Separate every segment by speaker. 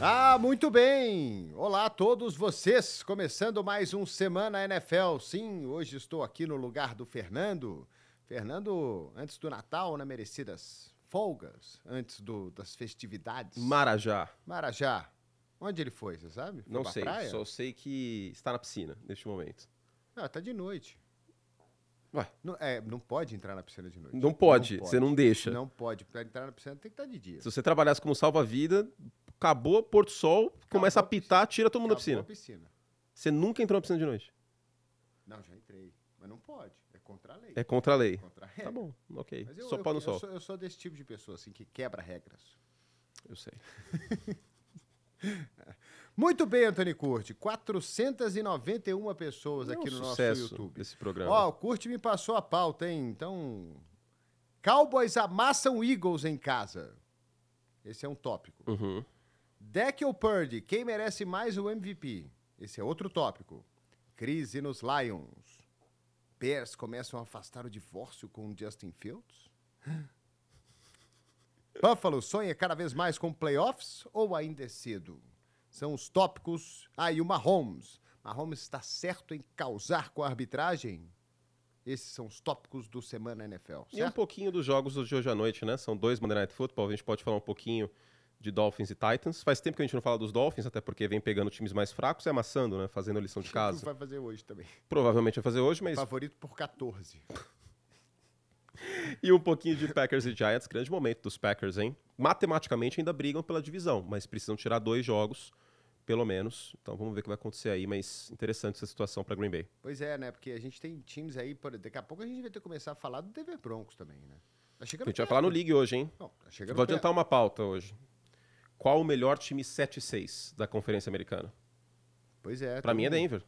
Speaker 1: Ah, muito bem! Olá a todos vocês, começando mais um Semana NFL. Sim, hoje estou aqui no lugar do Fernando. Fernando, antes do Natal, né, merecidas folgas, antes do, das festividades.
Speaker 2: Marajá.
Speaker 1: Marajá. Onde ele foi, você sabe? Foi
Speaker 2: Não sei,
Speaker 1: praia?
Speaker 2: só sei que está na piscina neste momento.
Speaker 1: Ah, tá de noite.
Speaker 2: Ué,
Speaker 1: Não, é, não pode entrar na piscina de noite.
Speaker 2: não pode, você não deixa.
Speaker 1: Não pode. Pra entrar na piscina tem que estar de dia.
Speaker 2: Se você trabalhasse como salva-vida, acabou Porto Sol, começa a
Speaker 1: Acabou a
Speaker 2: pitar, tira todo mundo da
Speaker 1: Acabou
Speaker 2: piscina.
Speaker 1: piscina.
Speaker 2: Você nunca entrou na piscina de noite.
Speaker 1: Não, já entrei. Mas não pode. É contra a lei.
Speaker 2: É contra a lei.
Speaker 1: Contra a.
Speaker 2: Tá bom, ok.
Speaker 1: Mas eu,
Speaker 2: Só
Speaker 1: eu,
Speaker 2: pau no
Speaker 1: eu
Speaker 2: sol.
Speaker 1: sou, eu sou desse tipo de pessoa, assim, que quebra regras.
Speaker 2: Eu sei.
Speaker 1: Muito bem, Antônio Curti. 491 pessoas
Speaker 2: É
Speaker 1: aqui no nosso
Speaker 2: sucesso
Speaker 1: YouTube.
Speaker 2: desse programa.
Speaker 1: Ó, o Curti me passou a pauta, hein? Então. Cowboys amassam Eagles em casa. Esse é um tópico.
Speaker 2: Uhum.
Speaker 1: Deck ou Purdy? Quem merece mais o MVP? Esse é outro tópico. Crise nos Lions. Bears começam a afastar o divórcio com Justin Fields? Buffalo sonha cada vez mais com playoffs ou ainda é cedo? São os tópicos. Ah, e o Mahomes. Mahomes está certo em causar com a arbitragem? Esses são os tópicos do Semana NFL,
Speaker 2: E um
Speaker 1: certo?
Speaker 2: pouquinho dos jogos de hoje à noite, né? São dois Monday Night Football, a gente pode falar um pouquinho de Dolphins e Titans. Faz tempo que a gente não fala dos Dolphins, até porque vem pegando times mais fracos e amassando, né? Fazendo a lição de casa.
Speaker 1: Vai fazer hoje também.
Speaker 2: Provavelmente vai fazer hoje, mas
Speaker 1: Favorito por 14.
Speaker 2: E um pouquinho de Packers e Giants, grande momento dos Packers, hein? Matematicamente ainda brigam pela divisão, mas precisam tirar dois jogos, pelo menos. Então vamos ver o que vai acontecer aí, mas interessante essa situação para Green Bay.
Speaker 1: Pois é, né? Porque a gente tem times aí, por... daqui a pouco a gente vai ter que começar a falar do Denver Broncos também, né? Tá
Speaker 2: A gente vai
Speaker 1: perto.
Speaker 2: falar no League hoje, hein?
Speaker 1: Não, tá
Speaker 2: Vou
Speaker 1: perto.
Speaker 2: adiantar uma pauta hoje. Qual o melhor time 7-6 da Conferência Americana?
Speaker 1: Pois é.
Speaker 2: Para
Speaker 1: tem
Speaker 2: mim é Denver.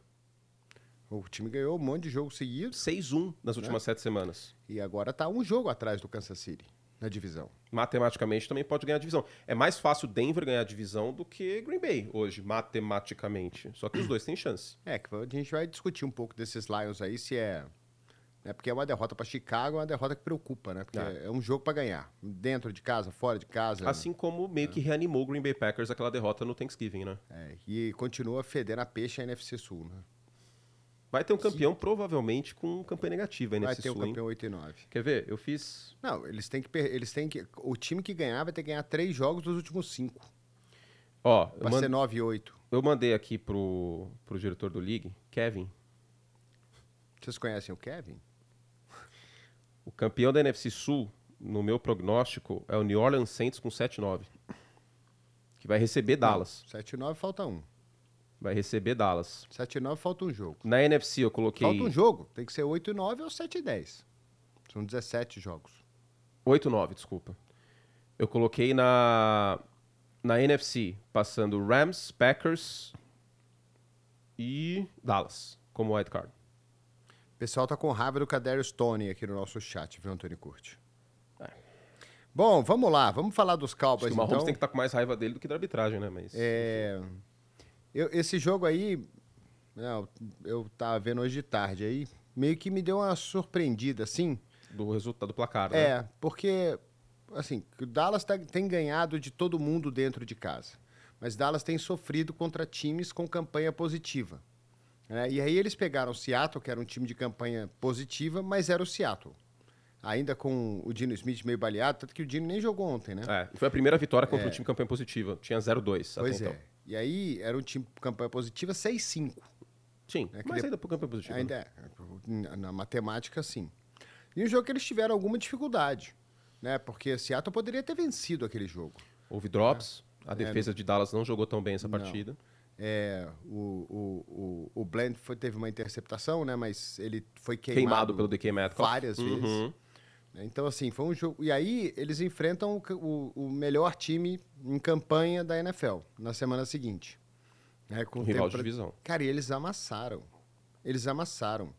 Speaker 1: O time ganhou um monte de jogo seguido
Speaker 2: 6-1 nas últimas sete semanas.
Speaker 1: e agora tá um jogo atrás do Kansas City na divisão.
Speaker 2: Matematicamente também pode ganhar a divisão. É mais fácil Denver ganhar a divisão do que Green Bay hoje, matematicamente. Só que os dois têm chance.
Speaker 1: É, que a gente vai discutir um pouco desses Lions aí, se é. Né, porque é uma derrota para Chicago, é uma derrota que preocupa, né? Porque
Speaker 2: É.
Speaker 1: é um jogo para ganhar. Dentro de casa, fora de casa.
Speaker 2: Assim como meio que reanimou o Green Bay Packers aquela derrota no Thanksgiving, né?
Speaker 1: É, e continua fedendo a peixe a NFC Sul, né?
Speaker 2: Vai ter um campeão, provavelmente, com campanha negativa aí
Speaker 1: Vai ter
Speaker 2: sul, hein?
Speaker 1: campeão 8 e 9.
Speaker 2: Quer ver? Eu fiz.
Speaker 1: Não, eles têm que. Eles têm que. O time que ganhar vai ter que ganhar três jogos dos últimos cinco.
Speaker 2: Ó,
Speaker 1: Vai
Speaker 2: man-
Speaker 1: ser 9 e 8.
Speaker 2: eu mandei aqui pro, pro diretor do League, Kevin.
Speaker 1: Vocês conhecem o Kevin?
Speaker 2: O campeão da NFC Sul, no meu prognóstico, é o New Orleans Saints com 7-9. Que vai receber Dallas.
Speaker 1: 7 e 9 falta um.
Speaker 2: Vai receber Dallas.
Speaker 1: 7 e 9 falta um jogo.
Speaker 2: Na NFC eu coloquei
Speaker 1: Falta um jogo. Tem que ser 8 e 9 ou 7 e 10. São 17 jogos.
Speaker 2: 8-9, desculpa. Eu coloquei na na NFC, passando Rams, Packers e Dallas como wild card.
Speaker 1: O pessoal tá com raiva do Cadarius Tony aqui no nosso chat, viu, Antônio Curti?
Speaker 2: É.
Speaker 1: Bom, vamos lá. Vamos falar dos
Speaker 2: Acho
Speaker 1: Cowboys,
Speaker 2: que o Mahomes
Speaker 1: então.
Speaker 2: tem que estar com mais raiva dele do que da arbitragem, né? Mas
Speaker 1: É, eu- esse jogo aí, não, eu tava vendo hoje de tarde aí, meio que me deu uma surpreendida, assim.
Speaker 2: do resultado do placar, né?
Speaker 1: É, porque, assim, o Dallas tá- tem ganhado de todo mundo dentro de casa. Mas Dallas tem sofrido contra times com campanha positiva. Né? E aí eles pegaram o Seattle, que era um time de campanha positiva, mas era o Seattle. Ainda com o Dino Smith meio baleado, tanto que o Dino nem jogou ontem, né?
Speaker 2: É, foi a primeira vitória contra o time campanha positiva. Tinha 0-2 até
Speaker 1: pois
Speaker 2: então.
Speaker 1: é. E aí era um time com campanha positiva 6-5.
Speaker 2: Sim,
Speaker 1: É
Speaker 2: mas
Speaker 1: de-
Speaker 2: ainda pro campanha positivo.
Speaker 1: Ainda
Speaker 2: né?
Speaker 1: é. Na, matemática, sim. E um jogo que eles tiveram alguma dificuldade, né? Porque Seattle poderia ter vencido aquele jogo.
Speaker 2: Houve drops. A defesa de Dallas não jogou tão bem essa
Speaker 1: Não. É, o, o, o, o Bland foi- teve uma interceptação, né? Mas ele foi queimado,
Speaker 2: Queimado, pelo DK Metcalf.
Speaker 1: várias vezes.
Speaker 2: Uhum.
Speaker 1: né? Então, assim, foi um jogo. E aí eles enfrentam o, o- o melhor time em campanha da NFL na semana seguinte. Né? Com
Speaker 2: Um rival de
Speaker 1: pra-
Speaker 2: divisão.
Speaker 1: Cara, e eles amassaram. Eles amassaram.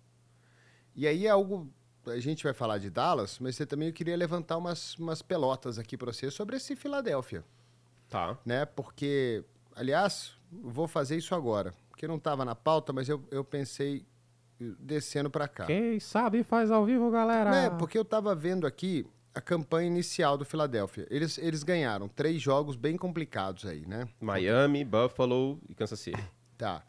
Speaker 1: E aí é algo. A gente vai falar de Dallas, mas você também queria levantar umas, umas pelotas aqui para você sobre esse Filadélfia.
Speaker 2: Tá.
Speaker 1: Né? Porque, aliás, vou fazer isso agora. Porque não estava na pauta, mas eu, eu pensei descendo para cá.
Speaker 2: Quem sabe faz ao vivo, galera.
Speaker 1: É, porque eu estava vendo aqui a campanha inicial do Philadelphia. Eles, eles ganharam três jogos bem complicados aí, né?
Speaker 2: Miami, Buffalo e Kansas City.
Speaker 1: Tá.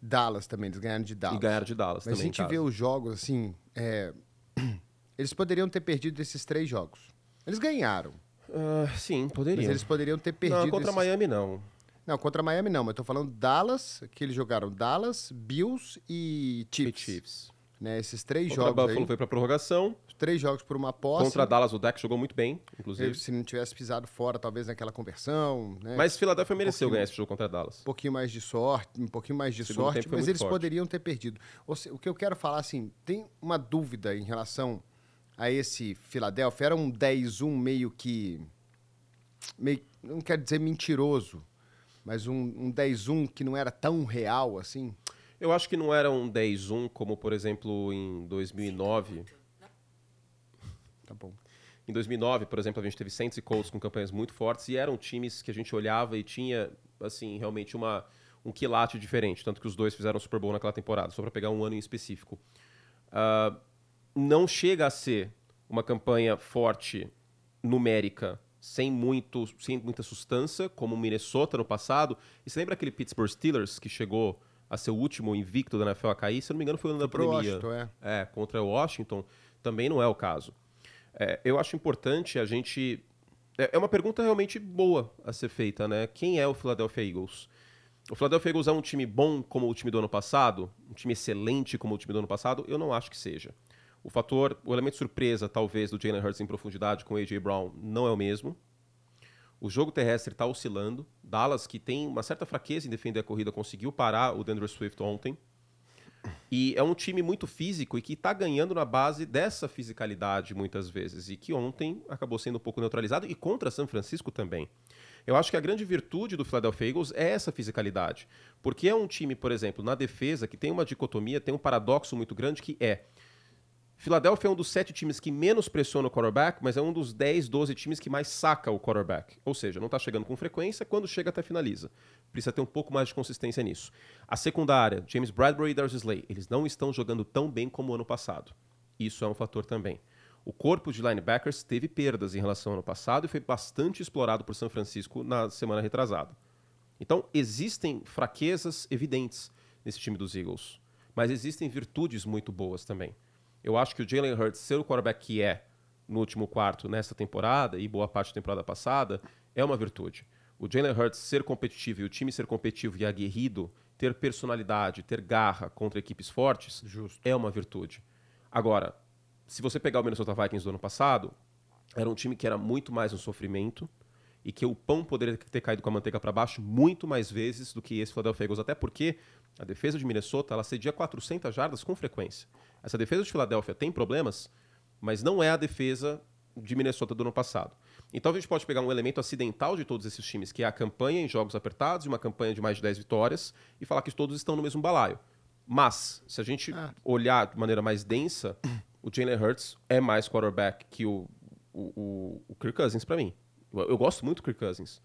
Speaker 1: Dallas também, eles ganharam de Dallas.
Speaker 2: E ganharam de Dallas
Speaker 1: Mas
Speaker 2: também.
Speaker 1: a gente vê os jogos, assim, é, eles poderiam ter perdido esses três jogos. Eles ganharam,
Speaker 2: Ah, sim,
Speaker 1: mas
Speaker 2: poderiam.
Speaker 1: eles poderiam ter perdido
Speaker 2: Não, contra
Speaker 1: esses...
Speaker 2: Miami não.
Speaker 1: Não, contra Miami não, mas eu tô falando Dallas, que eles jogaram Dallas, Bills e
Speaker 2: E
Speaker 1: Chiefs.
Speaker 2: Chiefs.
Speaker 1: Né, esses três
Speaker 2: Contra
Speaker 1: jogos
Speaker 2: Buffalo
Speaker 1: aí,
Speaker 2: foi pra prorrogação.
Speaker 1: três jogos por uma posse.
Speaker 2: Contra Dallas, o deck jogou muito bem, inclusive.
Speaker 1: Se não tivesse pisado fora, talvez naquela conversão, né?
Speaker 2: Mas Philadelphia mereceu
Speaker 1: pouquinho.
Speaker 2: ganhar esse jogo contra Dallas.
Speaker 1: um pouquinho mais de sorte, um pouquinho mais de sorte, mas eles
Speaker 2: forte.
Speaker 1: poderiam ter perdido. Ou se- o que eu quero falar, assim, tem uma dúvida em relação a esse Philadelphia. Era um 10-1 meio que. Meio, não quero dizer mentiroso, mas um, um 10-1 que não era tão real assim.
Speaker 2: Eu acho que não era um 10-1 como, por exemplo, em 2009.
Speaker 1: Tá bom.
Speaker 2: Em 2009, por exemplo, a gente teve Saints e Colts com campanhas muito fortes e eram times que a gente olhava e tinha, assim, realmente uma, um quilate diferente. Tanto que os dois fizeram Super Bowl naquela temporada, só para pegar um ano em específico. Ah, não chega a ser uma campanha forte numérica, sem, muito, sem muita substância, como o Minnesota no passado. E você lembra aquele Pittsburgh Steelers que chegou a ser o último invicto da NFL a cair? Se eu não me engano, foi no ano da pandemia.
Speaker 1: Washington, é.
Speaker 2: É, contra o Washington também não é o caso. É, eu acho importante a gente. É é uma pergunta realmente boa a ser feita, né? Quem é o Philadelphia Eagles? O Philadelphia Eagles é um time bom como o time do ano passado? Um time excelente como o time do ano passado? Eu não acho que seja. O fator, o elemento surpresa, talvez, do Jalen Hurts em profundidade com o A.J. Brown não é o mesmo. O jogo terrestre está oscilando. Dallas, que tem uma certa fraqueza em defender a corrida, conseguiu parar o Denver Swift ontem. E é um time muito físico e que está ganhando na base dessa fisicalidade muitas vezes. E que ontem acabou sendo um pouco neutralizado e contra São Francisco também. Eu acho que a grande virtude do Philadelphia Eagles é essa fisicalidade. Porque é um time, por exemplo, na defesa, que tem uma dicotomia, tem um paradoxo muito grande que é. Philadelphia é um dos sete times que menos pressiona o quarterback, mas é um dos 10, 12 times que mais saca o quarterback. Ou seja, não está chegando com frequência, quando chega até finaliza. Precisa ter um pouco mais de consistência nisso. A secundária, James Bradbury e Darius Slay, eles não estão jogando tão bem como o ano passado. Isso é um fator também. O corpo de linebackers teve perdas em relação ao ano passado e foi bastante explorado por São Francisco na semana retrasada. Então, existem fraquezas evidentes nesse time dos Eagles, mas existem virtudes muito boas também. Eu acho que o Jalen Hurts ser o quarterback que é no último quarto nesta temporada e boa parte da temporada passada é uma virtude. O Jalen Hurts ser competitivo e o time ser competitivo e aguerrido, ter personalidade, ter garra contra equipes fortes,
Speaker 1: Justo.
Speaker 2: é uma virtude. Agora, se você pegar o Minnesota Vikings do ano passado, era um time que era muito mais um sofrimento e que o pão poderia ter caído com a manteiga para baixo muito mais vezes do que esse Philadelphia Eagles, até porque a defesa de Minnesota ela cedia 400 jardas com frequência. Essa defesa de Filadélfia tem problemas, mas não é a defesa de Minnesota do ano passado. Então a gente pode pegar um elemento acidental de todos esses times, que é a campanha em jogos apertados e uma campanha de mais de 10 vitórias, e falar que todos estão no mesmo balaio. Mas, se a gente
Speaker 1: Ah.
Speaker 2: olhar de maneira mais densa, o Jalen Hurts é mais quarterback que o, o, o, Kirk Cousins para mim. Eu, eu gosto muito do Kirk Cousins,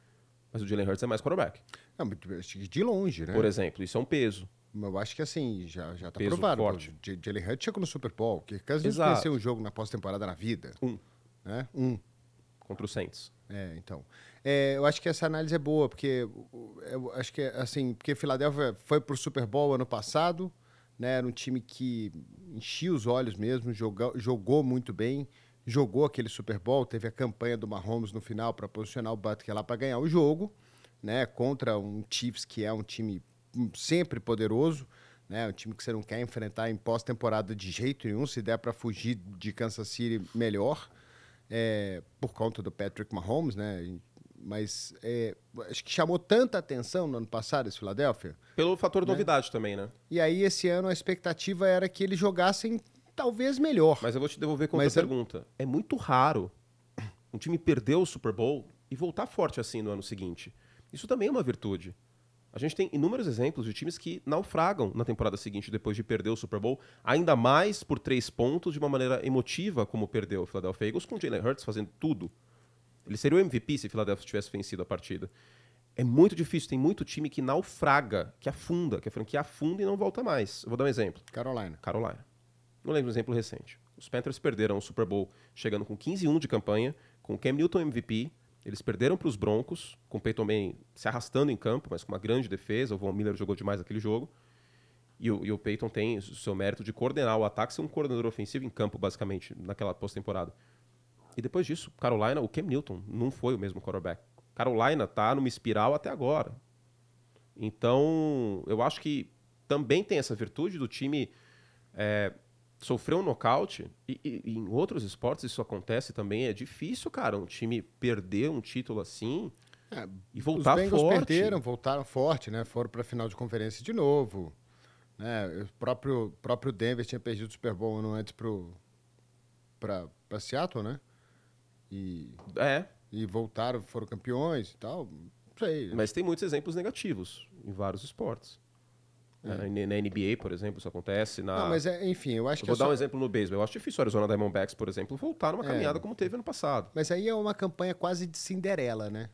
Speaker 2: mas o Jalen Hurts é mais quarterback.
Speaker 1: Mas de longe, né?
Speaker 2: Por exemplo, isso é um peso.
Speaker 1: Eu acho que assim, já, já tá
Speaker 2: Peso
Speaker 1: provado.
Speaker 2: forte.
Speaker 1: Jalen Hurts chegou no Super Bowl. Que Cousins
Speaker 2: Exato.
Speaker 1: venceu um jogo na pós-temporada na vida.
Speaker 2: Um
Speaker 1: Né? Um.
Speaker 2: contra o Saints.
Speaker 1: É, então. É, eu acho que essa análise é boa, porque o- eu acho que assim, porque Filadélfia foi pro Super Bowl ano passado, né? Era um time que enchia os olhos mesmo, jogou, jogou muito bem, jogou aquele Super Bowl, teve a campanha do Mahomes no final para posicionar o Butker lá para ganhar o jogo, né? Contra um Chiefs que é um time sempre poderoso, né? Um time que você não quer enfrentar em pós-temporada de jeito nenhum, se der para fugir de Kansas City melhor é, por conta do Patrick Mahomes, né? Mas é, acho que chamou tanta atenção no ano passado esse Philadelphia.
Speaker 2: Pelo fator novidade também, né?
Speaker 1: E aí esse ano a expectativa era que eles jogassem talvez melhor.
Speaker 2: Mas eu vou te devolver com
Speaker 1: Mas
Speaker 2: outra
Speaker 1: é-
Speaker 2: pergunta. É muito raro um time perder o Super Bowl e voltar forte assim no ano seguinte. Isso também é uma virtude. A gente tem inúmeros exemplos de times que naufragam na temporada seguinte depois de perder o Super Bowl, ainda mais por três pontos de uma maneira emotiva, como perdeu o Philadelphia Eagles, com o Jalen Hurts fazendo tudo. Ele seria o MVP se o Philadelphia tivesse vencido a partida. É muito difícil, tem muito time que naufraga, que afunda, que a franquia afunda e não volta mais. Eu vou dar um exemplo.
Speaker 1: Carolina.
Speaker 2: Carolina. Não lembro um exemplo recente. Os Panthers perderam o Super Bowl chegando com 15-1 de campanha, com o Cam Newton MVP. Eles perderam para os Broncos, com o Peyton Manning se arrastando em campo, mas com uma grande defesa. O Von Miller jogou demais aquele jogo. E o, e o Peyton tem o seu mérito de coordenar o ataque, ser um coordenador ofensivo em campo, basicamente, naquela pós-temporada. E depois disso, Carolina, o Cam Newton não foi o mesmo quarterback. Carolina tá numa espiral até agora. Então, eu acho que também tem essa virtude do time é, sofrer um nocaute. E, e, e, em outros esportes isso acontece também. É difícil, cara, um time perder um título assim é, e voltar
Speaker 1: os
Speaker 2: Bengals forte.
Speaker 1: perderam, voltaram forte, né? Foram para a final de conferência de novo. Né? O próprio, próprio Denver tinha perdido o Super Bowl ano antes para Seattle, né? E,
Speaker 2: é.
Speaker 1: E voltaram, foram campeões e tal. Não sei.
Speaker 2: Mas tem muitos exemplos negativos em vários esportes. É. Na NBA, por exemplo, isso acontece. Na...
Speaker 1: Não, mas é, enfim, eu acho
Speaker 2: eu
Speaker 1: que.
Speaker 2: Vou
Speaker 1: é
Speaker 2: dar só... um exemplo no beisebol. Eu acho difícil o Arizona Diamondbacks, por exemplo, voltar numa é. caminhada como teve ano passado.
Speaker 1: Mas aí é uma campanha quase de Cinderela, né?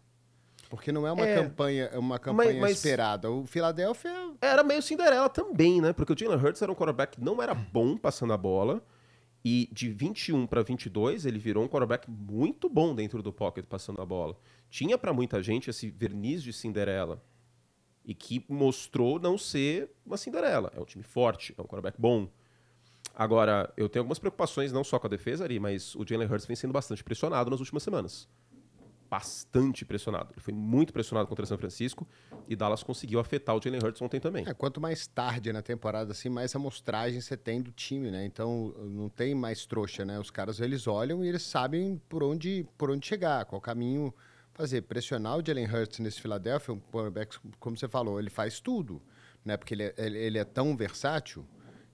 Speaker 1: Porque não é uma é. campanha, é uma campanha mas, mas esperada. O Philadelphia
Speaker 2: era meio Cinderela também, né? Porque o Jalen Hurts era um quarterback que não era bom passando a bola. E de 21 para 22, ele virou um quarterback muito bom dentro do pocket passando a bola. Tinha para muita gente esse verniz de Cinderela. E que mostrou não ser uma Cinderela. É um time forte, é um quarterback bom. Agora, eu tenho algumas preocupações, não só com a defesa ali, mas o Jalen Hurts vem sendo bastante pressionado nas últimas semanas bastante pressionado. Ele foi muito pressionado contra São Francisco e Dallas conseguiu afetar o Jalen Hurts ontem também.
Speaker 1: É, quanto mais tarde na temporada, assim, mais amostragem você tem do time, né? Então não tem mais trouxa, né? Os caras eles olham e eles sabem por onde, por onde chegar, qual caminho fazer. Pressionar o Jalen Hurts nesse Philadelphia, um quarterback, como você falou, ele faz tudo, né? Porque ele é, ele é tão versátil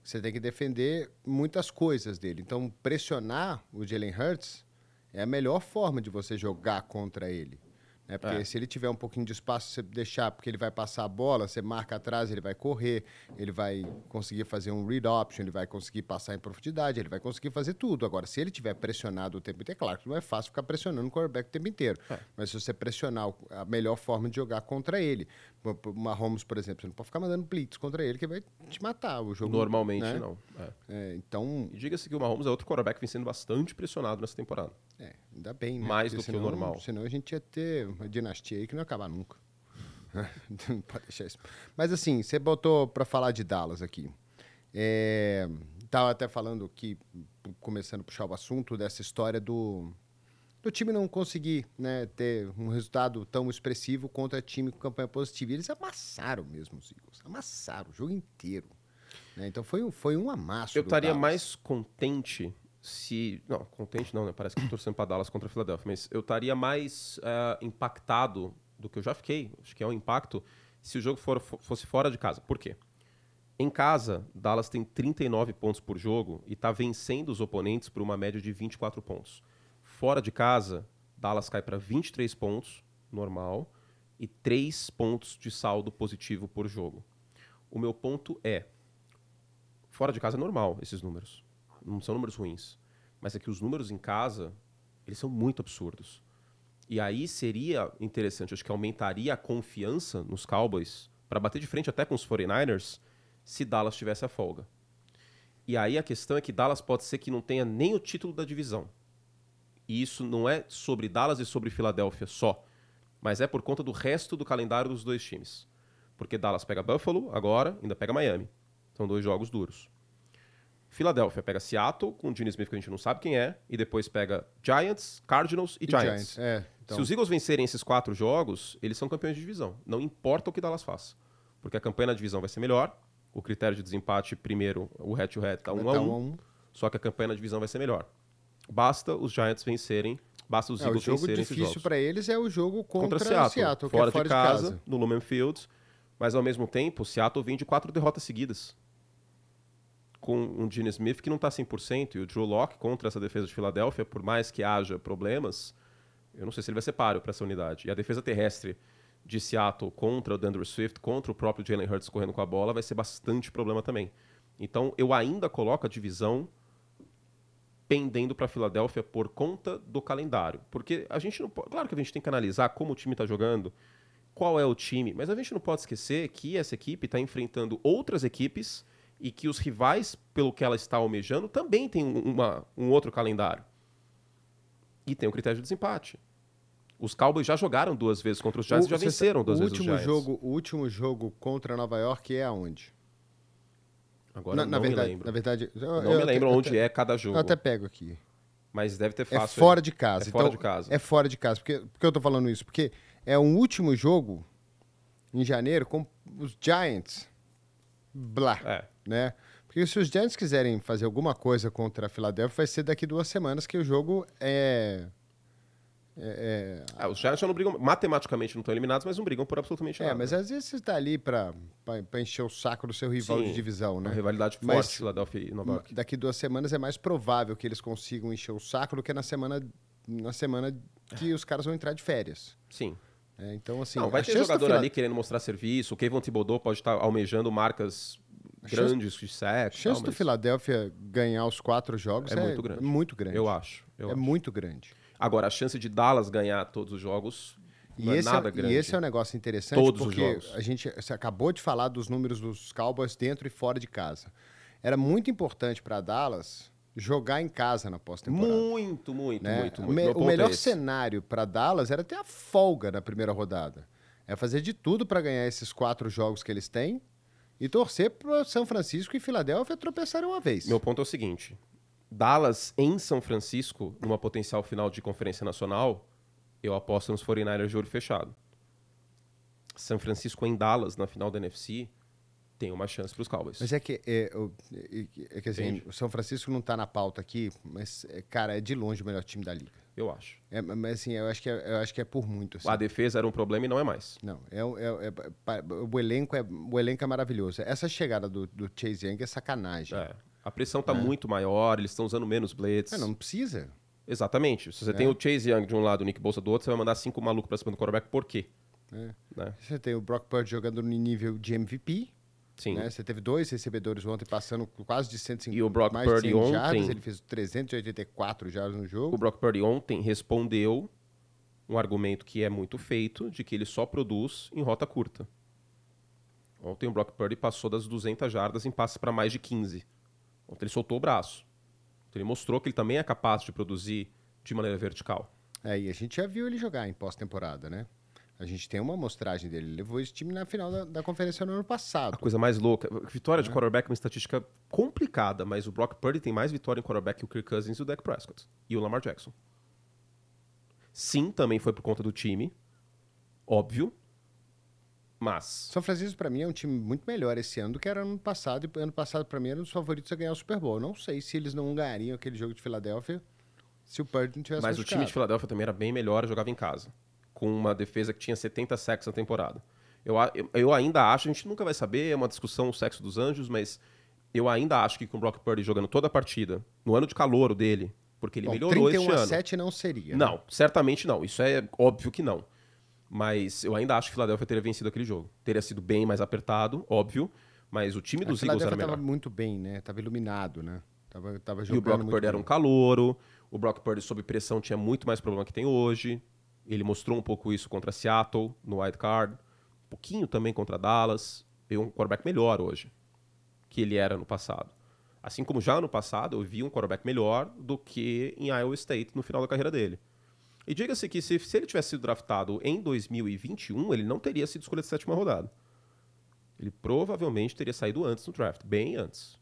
Speaker 1: você tem que defender muitas coisas dele. Então, pressionar o Jalen Hurts é a melhor forma de você jogar contra ele. Né? Porque é. se ele tiver um pouquinho de espaço, você deixar, porque ele vai passar a bola, você marca atrás, ele vai correr, ele vai conseguir fazer um read option, ele vai conseguir passar em profundidade, ele vai conseguir fazer tudo. Agora, se ele tiver pressionado o tempo inteiro, é claro que não é fácil ficar pressionando o quarterback o tempo inteiro. É. Mas se você pressionar a melhor forma de jogar contra ele, o Mahomes, por exemplo, você não pode ficar mandando blitz contra ele que vai te matar o jogo.
Speaker 2: Normalmente
Speaker 1: né?
Speaker 2: não.
Speaker 1: É. É, então.
Speaker 2: Diga-se que o Mahomes é outro quarterback que vem sendo bastante pressionado nessa temporada.
Speaker 1: É, ainda bem, né?
Speaker 2: Mais Porque do senão, que o normal.
Speaker 1: Senão a gente ia ter uma dinastia aí que não ia acabar nunca. não pode deixar isso. Mas assim, você botou para falar de Dallas aqui. É, tava até falando que, começando a puxar o assunto dessa história do do time não conseguir né, ter um resultado tão expressivo contra time com campanha positiva. E eles amassaram mesmo os Eagles, amassaram o jogo inteiro. Né? Então foi foi um amasso.
Speaker 2: Eu estaria mais contente se. Não, contente não, né? Parece que estou torcendo para Dallas contra a Philadelphia, mas eu estaria mais uh, impactado do que eu já fiquei. Acho que é um impacto se o jogo for, fosse fora de casa. Por quê? Em casa, Dallas tem 39 pontos por jogo e está vencendo os oponentes por uma média de 24 pontos. Fora de casa, Dallas cai para 23 pontos, normal, e 3 pontos de saldo positivo por jogo. O meu ponto é: fora de casa é normal esses números. Não são números ruins. Mas é que os números em casa, eles são muito absurdos. E aí seria interessante, acho que aumentaria a confiança nos Cowboys para bater de frente até com os 49ers se Dallas tivesse a folga. E aí a questão é que Dallas pode ser que não tenha nem o título da divisão. E isso não é sobre Dallas e sobre Filadélfia só, mas é por conta do resto do calendário dos dois times. Porque Dallas pega Buffalo agora, ainda pega Miami. São dois jogos duros. Filadélfia pega Seattle com o Gene Smith que a gente não sabe quem é, e depois pega Giants, Cardinals e, e Giants. Giants.
Speaker 1: É, então...
Speaker 2: Se os Eagles vencerem esses quatro jogos, eles são campeões de divisão. Não importa o que Dallas faça. Porque a campanha na divisão vai ser melhor, o critério de desempate primeiro, o head-to-head está 1 um a 1 um, um. só que a campanha na divisão vai ser melhor. Basta os Giants vencerem, basta os é, Eagles vencerem
Speaker 1: O jogo difícil para eles é o jogo contra,
Speaker 2: contra Seattle,
Speaker 1: Seattle
Speaker 2: fora,
Speaker 1: é fora
Speaker 2: de, casa, de, casa, no Lumen Fields. Mas ao mesmo tempo, Seattle vem de quatro derrotas seguidas. Com um Gene Smith que não está 100% e o Drew Locke contra essa defesa de Filadélfia, por mais que haja problemas, eu não sei se ele vai ser páreo para essa unidade. E a defesa terrestre de Seattle contra o Dandre Swift, contra o próprio Jalen Hurts correndo com a bola, vai ser bastante problema também. Então eu ainda coloco a divisão pendendo para a Filadélfia por conta do calendário. Porque a gente não pode. Claro que a gente tem que analisar como o time está jogando, qual é o time, mas a gente não pode esquecer que essa equipe está enfrentando outras equipes e que os rivais, pelo que ela está almejando, também têm uma, um outro calendário. E tem o critério de desempate. Os Cowboys já jogaram duas vezes contra os Giants e já venceram duas vezes
Speaker 1: último
Speaker 2: os Giants.
Speaker 1: jogo, O último jogo contra Nova York é aonde?
Speaker 2: Agora
Speaker 1: na,
Speaker 2: não
Speaker 1: na verdade,
Speaker 2: me lembro.
Speaker 1: Na verdade, eu,
Speaker 2: não
Speaker 1: eu
Speaker 2: me lembro
Speaker 1: até,
Speaker 2: onde
Speaker 1: até,
Speaker 2: é cada jogo.
Speaker 1: Eu até pego aqui.
Speaker 2: Mas deve ter
Speaker 1: É
Speaker 2: fácil.
Speaker 1: fora
Speaker 2: aí.
Speaker 1: de casa.
Speaker 2: É fora
Speaker 1: então,
Speaker 2: de casa.
Speaker 1: É fora de casa. Porque, por que eu tô falando isso? Porque é um último jogo em janeiro com os Giants. Blá.
Speaker 2: É.
Speaker 1: Né? Porque se os Giants quiserem fazer alguma coisa contra a Philadelphia, vai ser daqui duas semanas que o jogo é. É, é,
Speaker 2: Ah, os Giants já não brigam, matematicamente não estão eliminados, mas não brigam por absolutamente
Speaker 1: é,
Speaker 2: nada.
Speaker 1: mas às vezes você está ali para encher o saco do seu rival
Speaker 2: Sim,
Speaker 1: de divisão, né?
Speaker 2: Uma rivalidade
Speaker 1: Mas-
Speaker 2: forte, Philadelphia e Nova York.
Speaker 1: Daqui duas semanas é mais provável que eles consigam encher o saco do que na semana, na semana que os caras vão entrar de férias.
Speaker 2: Sim.
Speaker 1: É, então, assim,
Speaker 2: não, vai ter jogador ali querendo mostrar serviço. O Kevin Thibodeau pode estar almejando marcas
Speaker 1: A chance-
Speaker 2: grandes de
Speaker 1: A chance
Speaker 2: tal,
Speaker 1: do
Speaker 2: mas
Speaker 1: Philadelphia ganhar os quatro jogos
Speaker 2: É
Speaker 1: é,
Speaker 2: muito grande.
Speaker 1: muito grande.
Speaker 2: Eu acho. eu
Speaker 1: é
Speaker 2: acho.
Speaker 1: muito grande.
Speaker 2: Agora, a chance de Dallas ganhar todos os jogos
Speaker 1: E
Speaker 2: não
Speaker 1: esse,
Speaker 2: é nada
Speaker 1: é,
Speaker 2: grande.
Speaker 1: e esse é um negócio interessante
Speaker 2: Todos os
Speaker 1: porque a gente você acabou de falar dos números dos Cowboys dentro e fora de casa. Era muito importante para Dallas jogar em casa na pós-temporada.
Speaker 2: Muito, muito,
Speaker 1: né?
Speaker 2: muito,
Speaker 1: O
Speaker 2: muito.
Speaker 1: me- o
Speaker 2: ponto
Speaker 1: melhor
Speaker 2: é
Speaker 1: cenário para Dallas era ter a folga na primeira rodada. É fazer de tudo para ganhar esses quatro jogos que eles têm e torcer para São Francisco e Filadélfia tropeçarem uma vez.
Speaker 2: Meu ponto é o seguinte: Dallas em São Francisco, numa potencial final de conferência nacional, eu aposto nos 49ers de olho fechado. São Francisco em Dallas, na final da NFC, tem uma chance para os Cowboys.
Speaker 1: Mas é que, é, é- é que assim, o São Francisco não tá na pauta aqui, mas, é, cara, é de longe o melhor time da liga.
Speaker 2: Eu acho.
Speaker 1: É, mas assim, eu acho que é, eu acho que é por muito. assim.
Speaker 2: A defesa era um problema e não é mais.
Speaker 1: Não, é, o- é- é- o, elenco é, o elenco é maravilhoso. Essa chegada do, do Chase Young é sacanagem.
Speaker 2: É. A pressão está muito maior, eles estão usando menos blitz.
Speaker 1: É, não precisa.
Speaker 2: Exatamente. Se você tem o Chase Young de um lado e o Nick Bolsa do outro, você vai mandar cinco malucos para cima do quarterback, por quê?
Speaker 1: É.
Speaker 2: Né?
Speaker 1: Você tem o Brock Purdy jogando no nível de MVP.
Speaker 2: Sim.
Speaker 1: Né? Você teve dois recebedores ontem passando quase de 150
Speaker 2: E o Brock
Speaker 1: mais
Speaker 2: Purdy
Speaker 1: 100
Speaker 2: ontem-
Speaker 1: jardas. Ele fez 384 jardas no jogo.
Speaker 2: O Brock Purdy ontem respondeu um argumento que é muito feito, de que ele só produz em rota curta. Ontem o Brock Purdy passou das 200 jardas em passes para mais de 15. Ontem ele soltou o braço. Então ele mostrou que ele também é capaz de produzir de maneira vertical.
Speaker 1: É, e a gente já viu ele jogar em pós-temporada, né? A gente tem uma amostragem dele. Ele levou esse time na final da, da conferência no ano
Speaker 2: A
Speaker 1: passado.
Speaker 2: coisa mais louca, vitória de quarterback é uma estatística complicada, mas o Brock Purdy tem mais vitória em quarterback que o Kirk Cousins e o Dak Prescott. E o Lamar Jackson. Sim, também foi por conta do time. Óbvio. Mas
Speaker 1: São Francisco, pra mim, é um time muito melhor esse ano do que era ano passado. E ano passado, pra mim, era um dos favoritos a ganhar o Super Bowl. Eu Não sei se eles não ganhariam aquele jogo de Filadélfia se o Purdy não tivesse
Speaker 2: Mas o time de
Speaker 1: machucado.
Speaker 2: Filadélfia também era bem melhor, jogava em casa. Com uma defesa que tinha 70 sacks na temporada. Eu, eu, eu ainda acho, a gente nunca vai saber, é uma discussão o sexo dos anjos, mas eu ainda acho que com o Brock Purdy jogando toda a partida, no ano de calor dele, porque ele
Speaker 1: Bom,
Speaker 2: melhorou
Speaker 1: 31
Speaker 2: este
Speaker 1: a
Speaker 2: ano.
Speaker 1: 7 não seria. né?
Speaker 2: Não, certamente não. Isso é óbvio que não. Mas eu ainda acho que Filadélfia teria vencido aquele jogo. Teria sido bem mais apertado, óbvio. Mas o time dos Eagles era melhor.
Speaker 1: tava muito bem, né? Tava iluminado, né? Tava, tava
Speaker 2: E o
Speaker 1: jogando
Speaker 2: Brock Purdy era um
Speaker 1: bem.
Speaker 2: calouro. O Brock Purdy, sob pressão, tinha muito mais problema que tem hoje. Ele mostrou um pouco isso contra Seattle, no wild card. Um pouquinho também contra Dallas. Veio um quarterback melhor hoje que ele era no passado. Assim como já no passado, eu vi um quarterback melhor do que em Iowa State no final da carreira dele. E diga-se que se, se ele tivesse sido draftado em 2021, ele não teria sido escolhido de sétima rodada. Ele provavelmente teria saído antes no draft, bem antes.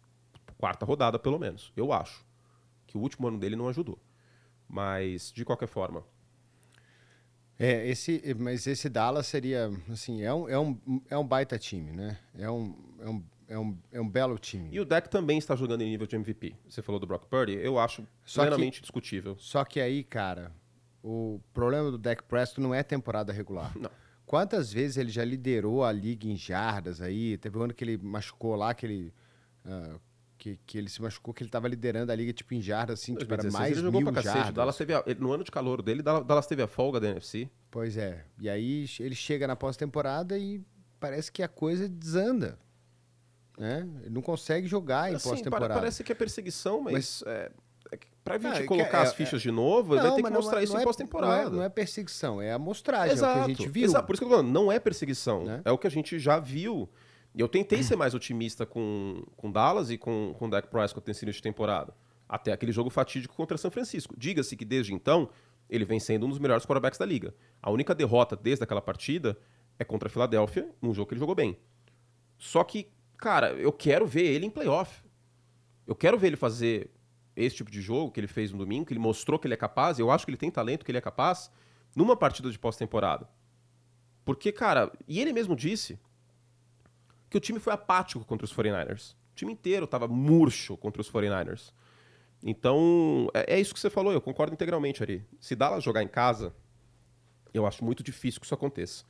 Speaker 2: Quarta rodada, pelo menos, eu acho. Que o último ano dele não ajudou. Mas, de qualquer forma,
Speaker 1: É, esse, mas esse Dallas seria, assim, é um, é um, é um baita time, né? É um, é um, é um, é um belo time.
Speaker 2: E o deck também está jogando em nível de MVP. Você falou do Brock Purdy, eu acho
Speaker 1: Só que-
Speaker 2: plenamente discutível.
Speaker 1: Só que aí, cara, o problema do Dak Prescott não é temporada regular.
Speaker 2: Não.
Speaker 1: Quantas vezes ele já liderou a liga em jardas aí? Teve um ano que ele machucou lá, que ele, ah, que, que ele se machucou, que ele tava liderando a liga, tipo, em jardas, assim, tipo, era
Speaker 2: 2016,
Speaker 1: mais
Speaker 2: ele jogou
Speaker 1: mil
Speaker 2: pra cacete.
Speaker 1: Jardas.
Speaker 2: Dallas teve a- no ano de calor dele, Dallas teve a folga da NFC.
Speaker 1: Pois é. E aí ele chega na pós-temporada e parece que a coisa desanda. Né? Ele não consegue jogar em
Speaker 2: Assim,
Speaker 1: pós-temporada.
Speaker 2: pare- parece que é perseguição, mas, é, é que pra
Speaker 1: Não,
Speaker 2: gente
Speaker 1: é
Speaker 2: colocar
Speaker 1: é-
Speaker 2: as fichas de novo, ele vai ter que
Speaker 1: mas não
Speaker 2: mostrar
Speaker 1: é-
Speaker 2: isso
Speaker 1: não
Speaker 2: em
Speaker 1: é-
Speaker 2: pós-temporada.
Speaker 1: Não é, não é perseguição, é amostragem, é o
Speaker 2: Exato,
Speaker 1: que a gente viu.
Speaker 2: exato, por isso que eu tô falando, não é perseguição.
Speaker 1: Né?
Speaker 2: É o que a gente já viu. E eu tentei ser mais otimista com, com Dallas e com, com Dak Prescott nesse início de temporada. Até aquele jogo fatídico contra São Francisco. Diga-se que desde então, ele vem sendo um dos melhores quarterbacks da liga. A única derrota desde aquela partida é contra a Filadélfia, num jogo que ele jogou bem. Só que, cara, eu quero ver ele em playoff. Eu quero ver ele fazer esse tipo de jogo que ele fez no domingo, que ele mostrou que ele é capaz, eu acho que ele tem talento, que ele é capaz, numa partida de pós-temporada. Porque, cara, e ele mesmo disse que o time foi apático contra os 49ers. O time inteiro estava murcho contra os 49ers. Então, é, é, isso que você falou, eu concordo integralmente, Ari. Se Dallas jogar em casa, eu acho muito difícil que isso aconteça.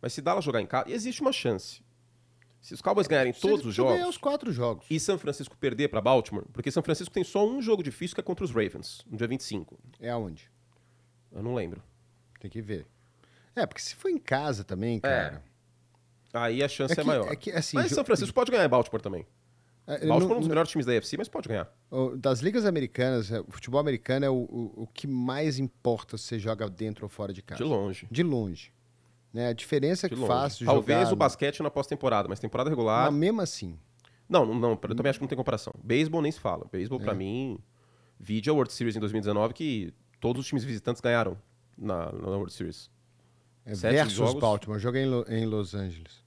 Speaker 2: Mas se Dallas jogar em casa, existe uma chance. Se os Cowboys ganharem
Speaker 1: Se
Speaker 2: todos os jogos
Speaker 1: ganhar os quatro jogos.
Speaker 2: e São Francisco perder para Baltimore, porque São Francisco tem só um jogo difícil que é contra os Ravens, no dia 25.
Speaker 1: É aonde?
Speaker 2: Eu não lembro.
Speaker 1: Tem que ver. É, porque se for em casa também, cara.
Speaker 2: Aí a chance é,
Speaker 1: que-
Speaker 2: maior.
Speaker 1: é que, assim,
Speaker 2: mas São Francisco pode ganhar Baltimore também.
Speaker 1: É,
Speaker 2: Baltimore é um dos melhores times da AFC, mas pode ganhar.
Speaker 1: das ligas americanas, é, o futebol americano é o, o, o que mais importa se você joga dentro ou fora de casa.
Speaker 2: De longe.
Speaker 1: De longe. Né? A diferença é que
Speaker 2: longe.
Speaker 1: faz
Speaker 2: Talvez o basquete na pós-temporada, mas temporada regular.
Speaker 1: Mas mesmo assim.
Speaker 2: Não, não, não, eu também acho que não tem comparação. Beisebol nem se fala. Beisebol,
Speaker 1: É.
Speaker 2: pra mim, vídeo a World Series em 2019 que todos os times visitantes ganharam na, na World Series.
Speaker 1: É
Speaker 2: Sete
Speaker 1: versus
Speaker 2: jogos.
Speaker 1: Baltimore. Joguei em, Lo- em Los Angeles.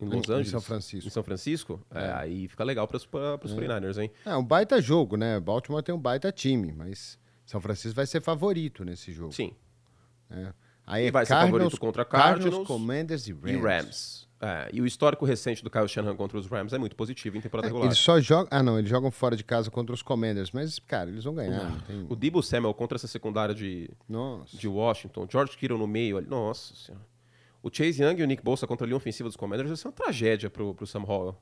Speaker 2: Em
Speaker 1: Em-
Speaker 2: Los
Speaker 1: em
Speaker 2: Angeles.
Speaker 1: São Francisco.
Speaker 2: Em São Francisco? É, aí fica legal para os 49ers, hein?
Speaker 1: É um baita jogo, né? Baltimore tem um baita time, mas São Francisco vai ser favorito nesse jogo.
Speaker 2: Sim.
Speaker 1: né? Aí
Speaker 2: E
Speaker 1: é
Speaker 2: vai ser
Speaker 1: Cardinals,
Speaker 2: favorito contra
Speaker 1: Cardinals,
Speaker 2: Cardinals
Speaker 1: Commanders e Rams.
Speaker 2: E Rams. É, e o histórico recente do Kyle Shanahan contra os Rams é muito positivo em temporada regular.
Speaker 1: Eles só jogam. Ah, não, eles jogam fora de casa contra os Commanders, mas, cara, eles vão ganhar. Não tem...
Speaker 2: O Debo Samuel contra essa secundária de,
Speaker 1: Nossa.
Speaker 2: de Washington, George Kittle no meio ali, nossa senhora. O Chase Young e o Nick Bolsa contra a linha ofensiva dos Commanders vai ser uma tragédia pro, pro Sam Howell.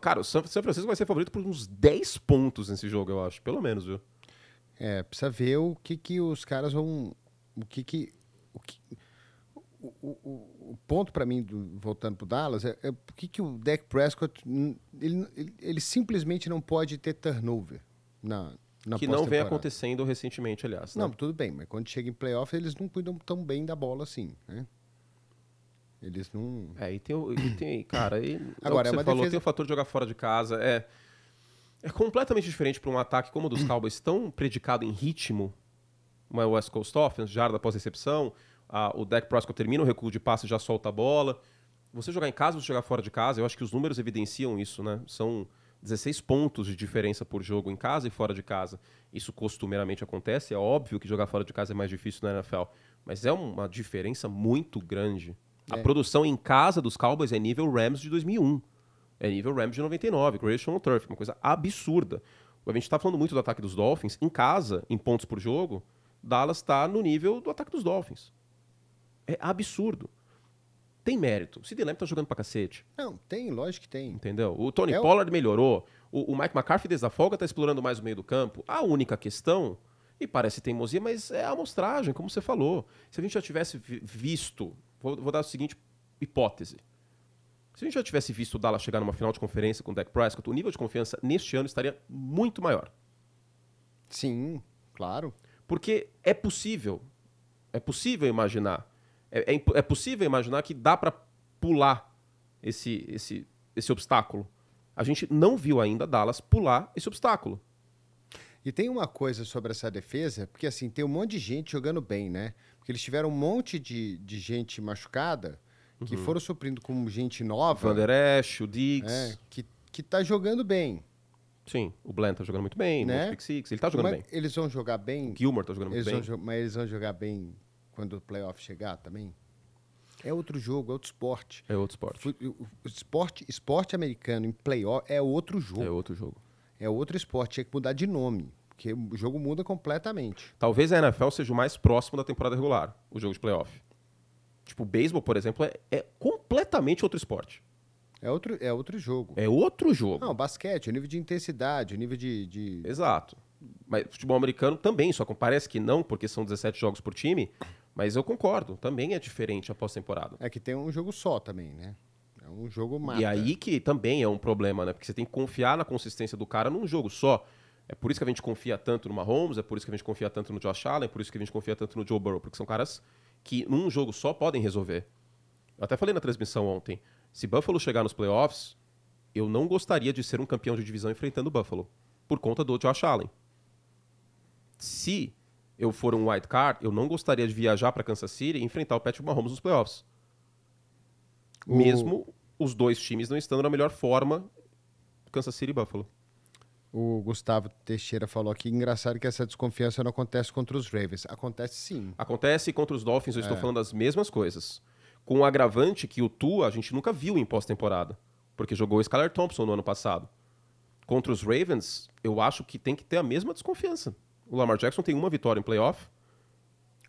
Speaker 2: Cara, o San San Francisco vai ser favorito por uns 10 pontos nesse jogo, eu acho. Pelo menos, viu?
Speaker 1: É, precisa ver o que, que os caras vão. O que que. O, que, o, o- o- ponto para mim, do- voltando pro Dallas, é, é por que, que o Dak Prescott. Ele, ele, ele simplesmente não pode ter turnover na, na
Speaker 2: que não vem acontecendo recentemente, aliás. né?
Speaker 1: Não, tudo bem, mas quando chega em playoff, eles não cuidam tão bem da bola assim, né? Eles não.
Speaker 2: É, e tem, o- e tem cara, e,
Speaker 1: Agora,
Speaker 2: é
Speaker 1: é
Speaker 2: o que
Speaker 1: uma
Speaker 2: você falou,
Speaker 1: defesa-
Speaker 2: tem o fator de jogar fora de casa. É, é completamente diferente para um ataque como o dos Cowboys, tão predicado em ritmo, uma West Coast Offense, jarda após recepção, a- o Dak Prescott termina o recuo de passe e já solta a bola. Você jogar em casa, você jogar fora de casa, eu acho que os números evidenciam isso, né? São 16 pontos de diferença por jogo em casa e fora de casa. Isso costumeiramente acontece, é óbvio que jogar fora de casa é mais difícil na NFL, mas é uma diferença muito grande. A
Speaker 1: É.
Speaker 2: produção em casa dos Cowboys é nível Rams de 2001. É nível Rams de 99, Creation on Turf, uma coisa absurda. A gente está falando muito do ataque dos Dolphins. Em casa, em pontos por jogo, Dallas está no nível do ataque dos Dolphins. É absurdo. Tem mérito. O Sid Lamb tá jogando pra cacete,
Speaker 1: Não, tem, lógico que tem.
Speaker 2: entendeu? O Tony
Speaker 1: É o-
Speaker 2: Pollard melhorou. O, o Mike McCarthy, desde a folga, tá explorando mais o meio do campo. A única questão, e parece teimosia, mas é a amostragem, como você falou. Se a gente já tivesse vi- visto... Vou, vou dar a seguinte hipótese. Se a gente já tivesse visto o Dallas chegar numa final de conferência com o Dak Prescott, o nível de confiança neste ano estaria muito maior.
Speaker 1: Sim, claro.
Speaker 2: Porque é possível. É possível imaginar. É, é é possível imaginar que dá para pular esse, esse, esse obstáculo. A gente não viu ainda Dallas pular esse obstáculo.
Speaker 1: E tem uma coisa sobre essa defesa, porque assim, tem um monte de gente jogando bem, né? Porque eles tiveram um monte de, de gente machucada que foram suprindo com gente nova,
Speaker 2: Van Der Esch, o Diggs.
Speaker 1: é, que, que tá jogando bem.
Speaker 2: Sim, o Bland tá jogando muito bem,
Speaker 1: Né?
Speaker 2: o Six, ele tá jogando
Speaker 1: Como é
Speaker 2: bem.
Speaker 1: Eles vão jogar bem,
Speaker 2: O Gilmore tá jogando muito bem.
Speaker 1: jo- mas eles vão jogar bem quando o playoff chegar também? É outro jogo, é outro esporte.
Speaker 2: É outro esporte.
Speaker 1: O- o esporte, esporte americano em playoff é outro jogo.
Speaker 2: É outro jogo.
Speaker 1: É outro esporte, tinha que mudar de nome. Porque o jogo muda completamente.
Speaker 2: Talvez a NFL seja o mais próximo da temporada regular, o jogo de playoff. Tipo, o beisebol, por exemplo, é, é completamente outro esporte.
Speaker 1: É outro, é outro jogo.
Speaker 2: É outro jogo.
Speaker 1: Não, basquete, o nível de intensidade, o nível de. de-
Speaker 2: Exato. Mas futebol americano também, só que parece que não, porque são 17 jogos por time, mas eu concordo, também é diferente a pós-temporada.
Speaker 1: É que tem um jogo só também, né? É um jogo mata.
Speaker 2: E aí que também é um problema, né? Porque você tem que confiar na consistência do cara num jogo só. É por isso que a gente confia tanto no Mahomes, é por isso que a gente confia tanto no Josh Allen, é por isso que a gente confia tanto no Joe Burrow, porque são caras que num jogo só podem resolver. Eu até falei na transmissão ontem, Se Buffalo chegar nos playoffs, eu não gostaria de ser um campeão de divisão enfrentando o Buffalo, por conta do Josh Allen. Se eu for um wild card, eu não gostaria de viajar para Kansas City e enfrentar o Patrick Mahomes nos playoffs.
Speaker 1: O-
Speaker 2: Mesmo os dois times não estando na melhor forma, Kansas City e Buffalo.
Speaker 1: O Gustavo Teixeira falou aqui, engraçado que essa desconfiança não acontece contra os Ravens. Acontece sim.
Speaker 2: Acontece contra os Dolphins, eu estou falando as mesmas coisas. Com o agravante que o Tua a gente nunca viu em pós-temporada, porque jogou o Skylar Thompson no ano passado. Contra os Ravens, eu acho que tem que ter a mesma desconfiança. O Lamar Jackson tem uma vitória em playoff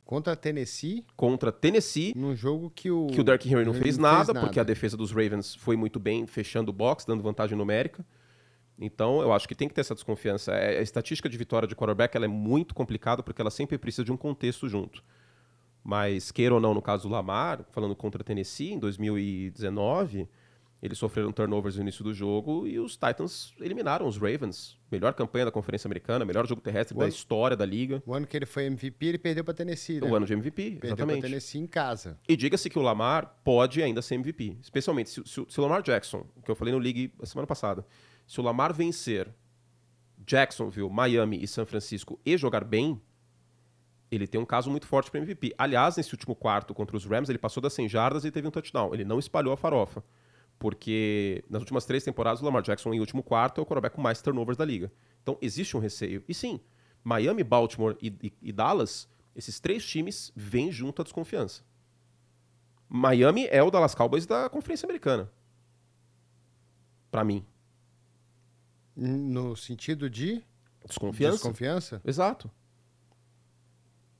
Speaker 1: Contra a Tennessee,
Speaker 2: contra Tennessee,
Speaker 1: num jogo que o...
Speaker 2: que o Derrick Henry não fez
Speaker 1: não
Speaker 2: nada, porque a defesa dos Ravens foi muito bem fechando o box, dando vantagem numérica. Então, eu acho que tem que ter essa desconfiança. É, A estatística de vitória de quarterback ela é muito complicada porque ela sempre precisa de um contexto junto. Mas, queira ou não, no caso do Lamar, falando contra a Tennessee, em 2019, eles sofreram turnovers no início do jogo e os Titans eliminaram os Ravens. Melhor campanha da Conferência Americana, melhor jogo terrestre da
Speaker 1: Ué.
Speaker 2: história da liga.
Speaker 1: O ano que ele foi MVP, ele perdeu pra Tennessee, né?
Speaker 2: O ano de MVP,
Speaker 1: Perdeu
Speaker 2: exatamente.
Speaker 1: Tennessee em casa.
Speaker 2: E diga-se que o Lamar pode ainda ser MVP. Especialmente se, se o- se o Lamar Jackson, que eu falei no League a semana passada, se o Lamar vencer Jacksonville, Miami e São Francisco e jogar bem, ele tem um caso muito forte para MVP. Aliás, nesse último quarto contra os Rams, ele passou das 100 jardas e teve um touchdown. Ele não espalhou a farofa. Porque nas últimas três temporadas, o Lamar Jackson, em último quarto, é o quarterback com mais turnovers da liga. Então, existe um receio. E sim, Miami, Baltimore e, e- e Dallas, esses três times vêm junto à desconfiança. Miami é o Dallas Cowboys da Conferência Americana. Pra mim.
Speaker 1: No sentido de
Speaker 2: Desconfiança.
Speaker 1: desconfiança?
Speaker 2: Exato.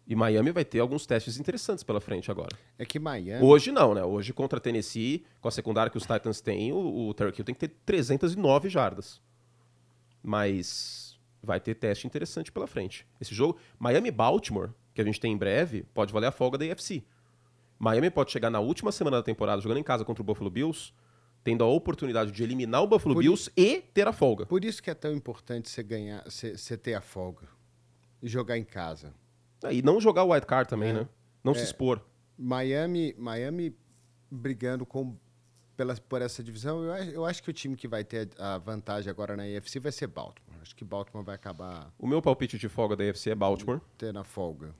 Speaker 2: E Miami vai ter alguns testes interessantes pela frente agora.
Speaker 1: É que Miami...
Speaker 2: Hoje não, né? Hoje contra Tennessee, com a secundária que os Titans têm, o, o Tyreek Hill tem que ter 309 jardas. Mas vai ter teste interessante pela frente. Esse jogo, Miami e Baltimore, que a gente tem em breve, pode valer a folga da AFC. Miami pode chegar na última semana da temporada jogando em casa contra o Buffalo Bills, tendo a oportunidade de eliminar o Buffalo
Speaker 1: Por
Speaker 2: Bills e ter a folga.
Speaker 1: Por isso que é tão importante você ganhar, você, ter a folga e jogar em casa.
Speaker 2: Ah, E não jogar o wild card também, né? Não se expor.
Speaker 1: Miami, Miami brigando com pela, por essa divisão, eu, acho- eu acho que o time que vai ter a vantagem agora na AFC vai ser Baltimore. Acho que Baltimore vai acabar
Speaker 2: O meu palpite de folga da AFC é Baltimore,
Speaker 1: tendo a folga.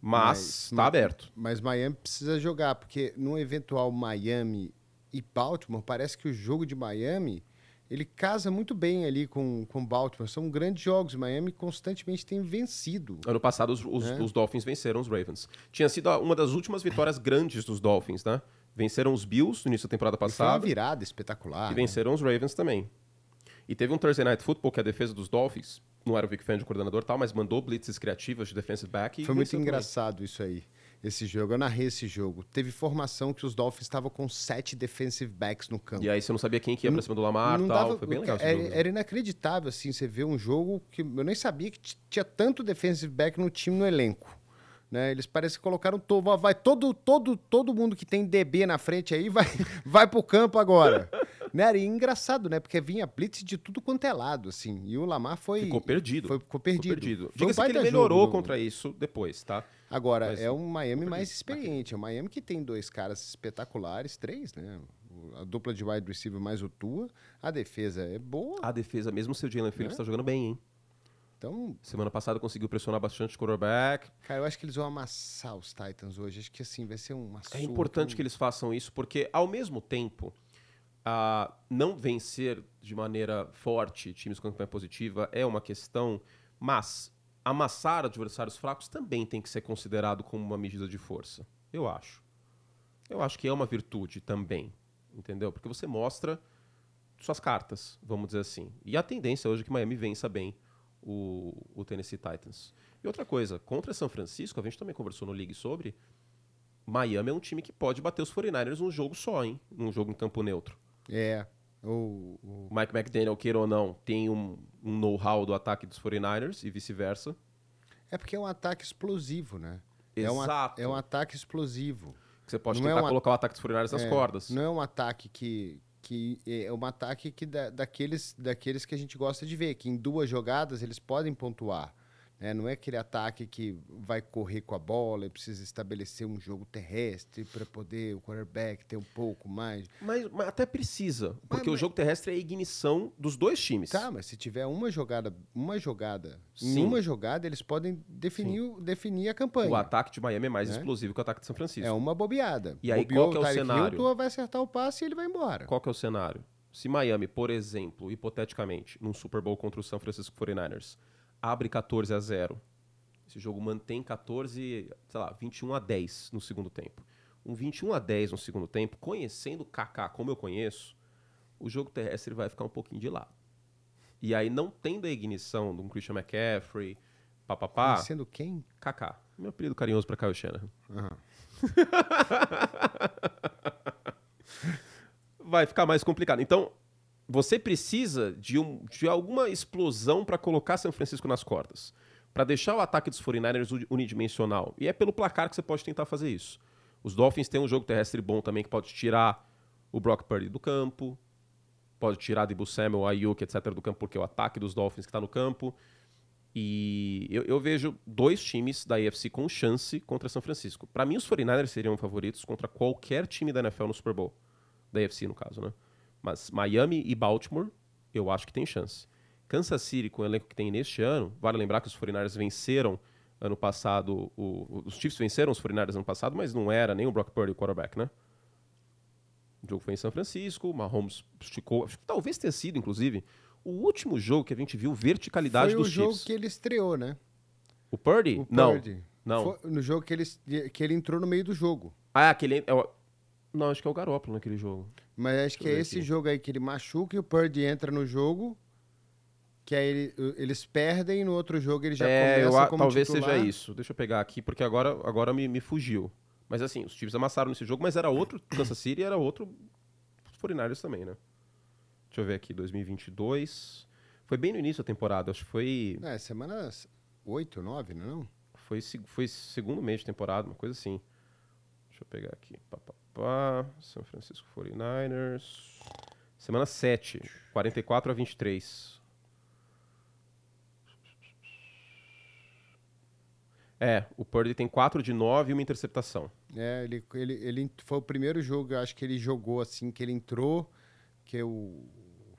Speaker 2: mas,
Speaker 1: Mas-
Speaker 2: tá aberto.
Speaker 1: Mas Miami precisa jogar, porque num eventual Miami e Baltimore, parece que o jogo de Miami ele casa muito bem ali com, com Baltimore. São grandes jogos. Miami constantemente tem vencido.
Speaker 2: Ano passado, os, os-
Speaker 1: É.
Speaker 2: os Dolphins venceram os Ravens. Tinha sido uma das últimas vitórias grandes dos Dolphins, né? Venceram os Bills no início da temporada
Speaker 1: E foi uma
Speaker 2: passada
Speaker 1: virada espetacular.
Speaker 2: e
Speaker 1: né?
Speaker 2: venceram os Ravens também. E teve um Thursday Night Football que a defesa dos Dolphins, não era o Vic Fangio o coordenador tal, mas mandou blitzes criativas de defensive back
Speaker 1: Foi muito
Speaker 2: venceu também.
Speaker 1: engraçado isso aí, esse jogo. Eu narrei esse jogo. Teve formação que os Dolphins estavam com sete defensive backs no campo.
Speaker 2: E aí você não sabia quem que ia pra cima do Lamar e
Speaker 1: Não
Speaker 2: tal.
Speaker 1: dava-
Speaker 2: Foi bem legal
Speaker 1: era,
Speaker 2: jogo. né?
Speaker 1: era inacreditável, assim, você ver um jogo que eu nem sabia que tinha tanto defensive back no time, no elenco. Né? Eles parecem que colocaram todo, vai todo, todo, todo mundo que tem DB na frente aí vai, vai pro campo agora. né? Era engraçado, né? Porque vinha blitz de tudo quanto é lado, assim. E o Lamar foi...
Speaker 2: Ficou perdido.
Speaker 1: Foi, ficou
Speaker 2: Ficou
Speaker 1: perdido.
Speaker 2: perdido.
Speaker 1: Foi um
Speaker 2: Diga-se que ele melhorou
Speaker 1: jogo
Speaker 2: contra isso depois, tá?
Speaker 1: Agora,
Speaker 2: Mas
Speaker 1: é um Miami mais experiente. É um Miami que tem dois caras espetaculares, três, né? A dupla de wide receiver mais o Tua. A defesa é boa.
Speaker 2: A defesa, mesmo se o Jalen Phillips
Speaker 1: É.
Speaker 2: tá jogando bem, hein?
Speaker 1: Então,
Speaker 2: Semana passada conseguiu pressionar bastante o quarterback.
Speaker 1: cara, eu acho que eles vão amassar os Titans hoje. Acho que assim, vai ser uma
Speaker 2: É importante que eles façam isso, porque ao mesmo tempo, ah, não vencer de maneira forte times com campanha positiva é uma questão, mas amassar adversários fracos também tem que ser considerado como uma medida de força. Eu acho. Eu acho que é uma virtude também, entendeu? Porque você mostra suas cartas, vamos dizer assim. E a tendência hoje é que Miami vença bem o, o Tennessee Titans. E outra coisa, contra São Francisco, a gente também conversou no League sobre, Miami é um time que pode bater os 49ers num jogo só, hein? Num jogo em campo neutro.
Speaker 1: É. O,
Speaker 2: Mike McDaniel, queira ou não, tem um, um know-how do ataque dos 49ers e vice-versa.
Speaker 1: É porque é um ataque explosivo, né? É um,
Speaker 2: Exato.
Speaker 1: é um ataque explosivo.
Speaker 2: Que você pode
Speaker 1: Não é
Speaker 2: tentar
Speaker 1: um a-
Speaker 2: colocar o ataque dos 49ers nas
Speaker 1: É,
Speaker 2: cordas.
Speaker 1: Não é um ataque que, que é um ataque que da- daqueles, daqueles que a gente gosta de ver, que em duas jogadas eles podem pontuar. Né? Não é aquele ataque que vai correr com a bola e precisa estabelecer um jogo terrestre para poder o quarterback ter um pouco mais.
Speaker 2: Mas, mas até precisa, porque
Speaker 1: mas-
Speaker 2: o jogo terrestre é a ignição dos dois times.
Speaker 1: Tá, mas se tiver uma jogada, uma jogada,
Speaker 2: Sim.
Speaker 1: uma jogada eles podem definir, o- definir a campanha.
Speaker 2: O ataque de Miami é mais
Speaker 1: Né?
Speaker 2: explosivo que o ataque de São Francisco.
Speaker 1: É uma bobeada.
Speaker 2: E aí,
Speaker 1: Bobeou
Speaker 2: qual que é o cenário?
Speaker 1: Hill, tu vai acertar o passe e ele vai embora.
Speaker 2: Qual é o cenário? Se Miami, por exemplo, hipoteticamente, num Super Bowl contra o San Francisco 49ers, abre 14 a 0, esse jogo mantém 14, sei lá, 21 a 10 no segundo tempo. Um 21 a 10 no segundo tempo, conhecendo o Kaká como eu conheço, o jogo terrestre vai ficar um pouquinho de lado. E aí, não tendo a ignição de um Christian McCaffrey, papapá,
Speaker 1: Sendo quem?
Speaker 2: Kaká. Meu apelido carinhoso para Kyle Shanahan.
Speaker 1: Aham.
Speaker 2: vai ficar mais complicado. Então, você precisa de, um, de alguma explosão para colocar São Francisco nas cordas. Para deixar o ataque dos 49ers uni- unidimensional. E é pelo placar que você pode tentar fazer isso. Os Dolphins têm um jogo terrestre bom também que pode tirar o Brock Purdy do campo. Pode tirar Debo Samuel, Ayuk, etc. do campo, porque é o ataque dos Dolphins que está no campo. E eu, eu vejo dois times da AFC com chance contra São Francisco. Para mim, os 49ers seriam favoritos contra qualquer time da NFL no Super Bowl. Da AFC, no caso, né? Mas Miami e Baltimore, eu acho que tem chance. Kansas City, com o elenco que tem neste ano, vale lembrar que os 49ers venceram ano passado, o- o- os Chiefs venceram os 49ers ano passado, mas não era nem o Brock Purdy o quarterback, né? O jogo foi em São Francisco, o Mahomes esticou, acho que talvez tenha sido, inclusive, o último jogo que a gente viu verticalidade
Speaker 1: Foi o
Speaker 2: dos
Speaker 1: jogo
Speaker 2: Chiefs.
Speaker 1: que ele estreou, né?
Speaker 2: O Purdy?
Speaker 1: O
Speaker 2: não.
Speaker 1: Purdy.
Speaker 2: Não.
Speaker 1: Foi no jogo que ele, que ele entrou no meio do jogo.
Speaker 2: Ah, aquele. é o- Não, acho que é o Garoppolo naquele jogo.
Speaker 1: Mas acho que
Speaker 2: eu
Speaker 1: é esse
Speaker 2: aqui.
Speaker 1: jogo aí que ele machuca e o Purdy entra no jogo. Que aí ele- eles perdem e no outro jogo ele já
Speaker 2: é,
Speaker 1: começa
Speaker 2: eu,
Speaker 1: como
Speaker 2: talvez
Speaker 1: titular.
Speaker 2: seja isso. Deixa eu pegar aqui, porque agora, agora me, me fugiu. Mas assim, os Chiefs amassaram nesse jogo, mas era outro Kansas City e era outro 49ers também, né? Deixa eu ver aqui, 2022. Foi bem no início da temporada, acho que foi,
Speaker 1: É, semana 8, 9, não é não?
Speaker 2: foi, foi segundo mês de temporada, uma coisa assim. Deixa eu pegar aqui. Pá, pá, pá. São Francisco 49ers. Semana 7, 44 a 23. É, o Purdy tem 4 de 9 e uma interceptação.
Speaker 1: É, ele, ele, ele foi o primeiro jogo, acho que ele jogou assim, que ele entrou, que o,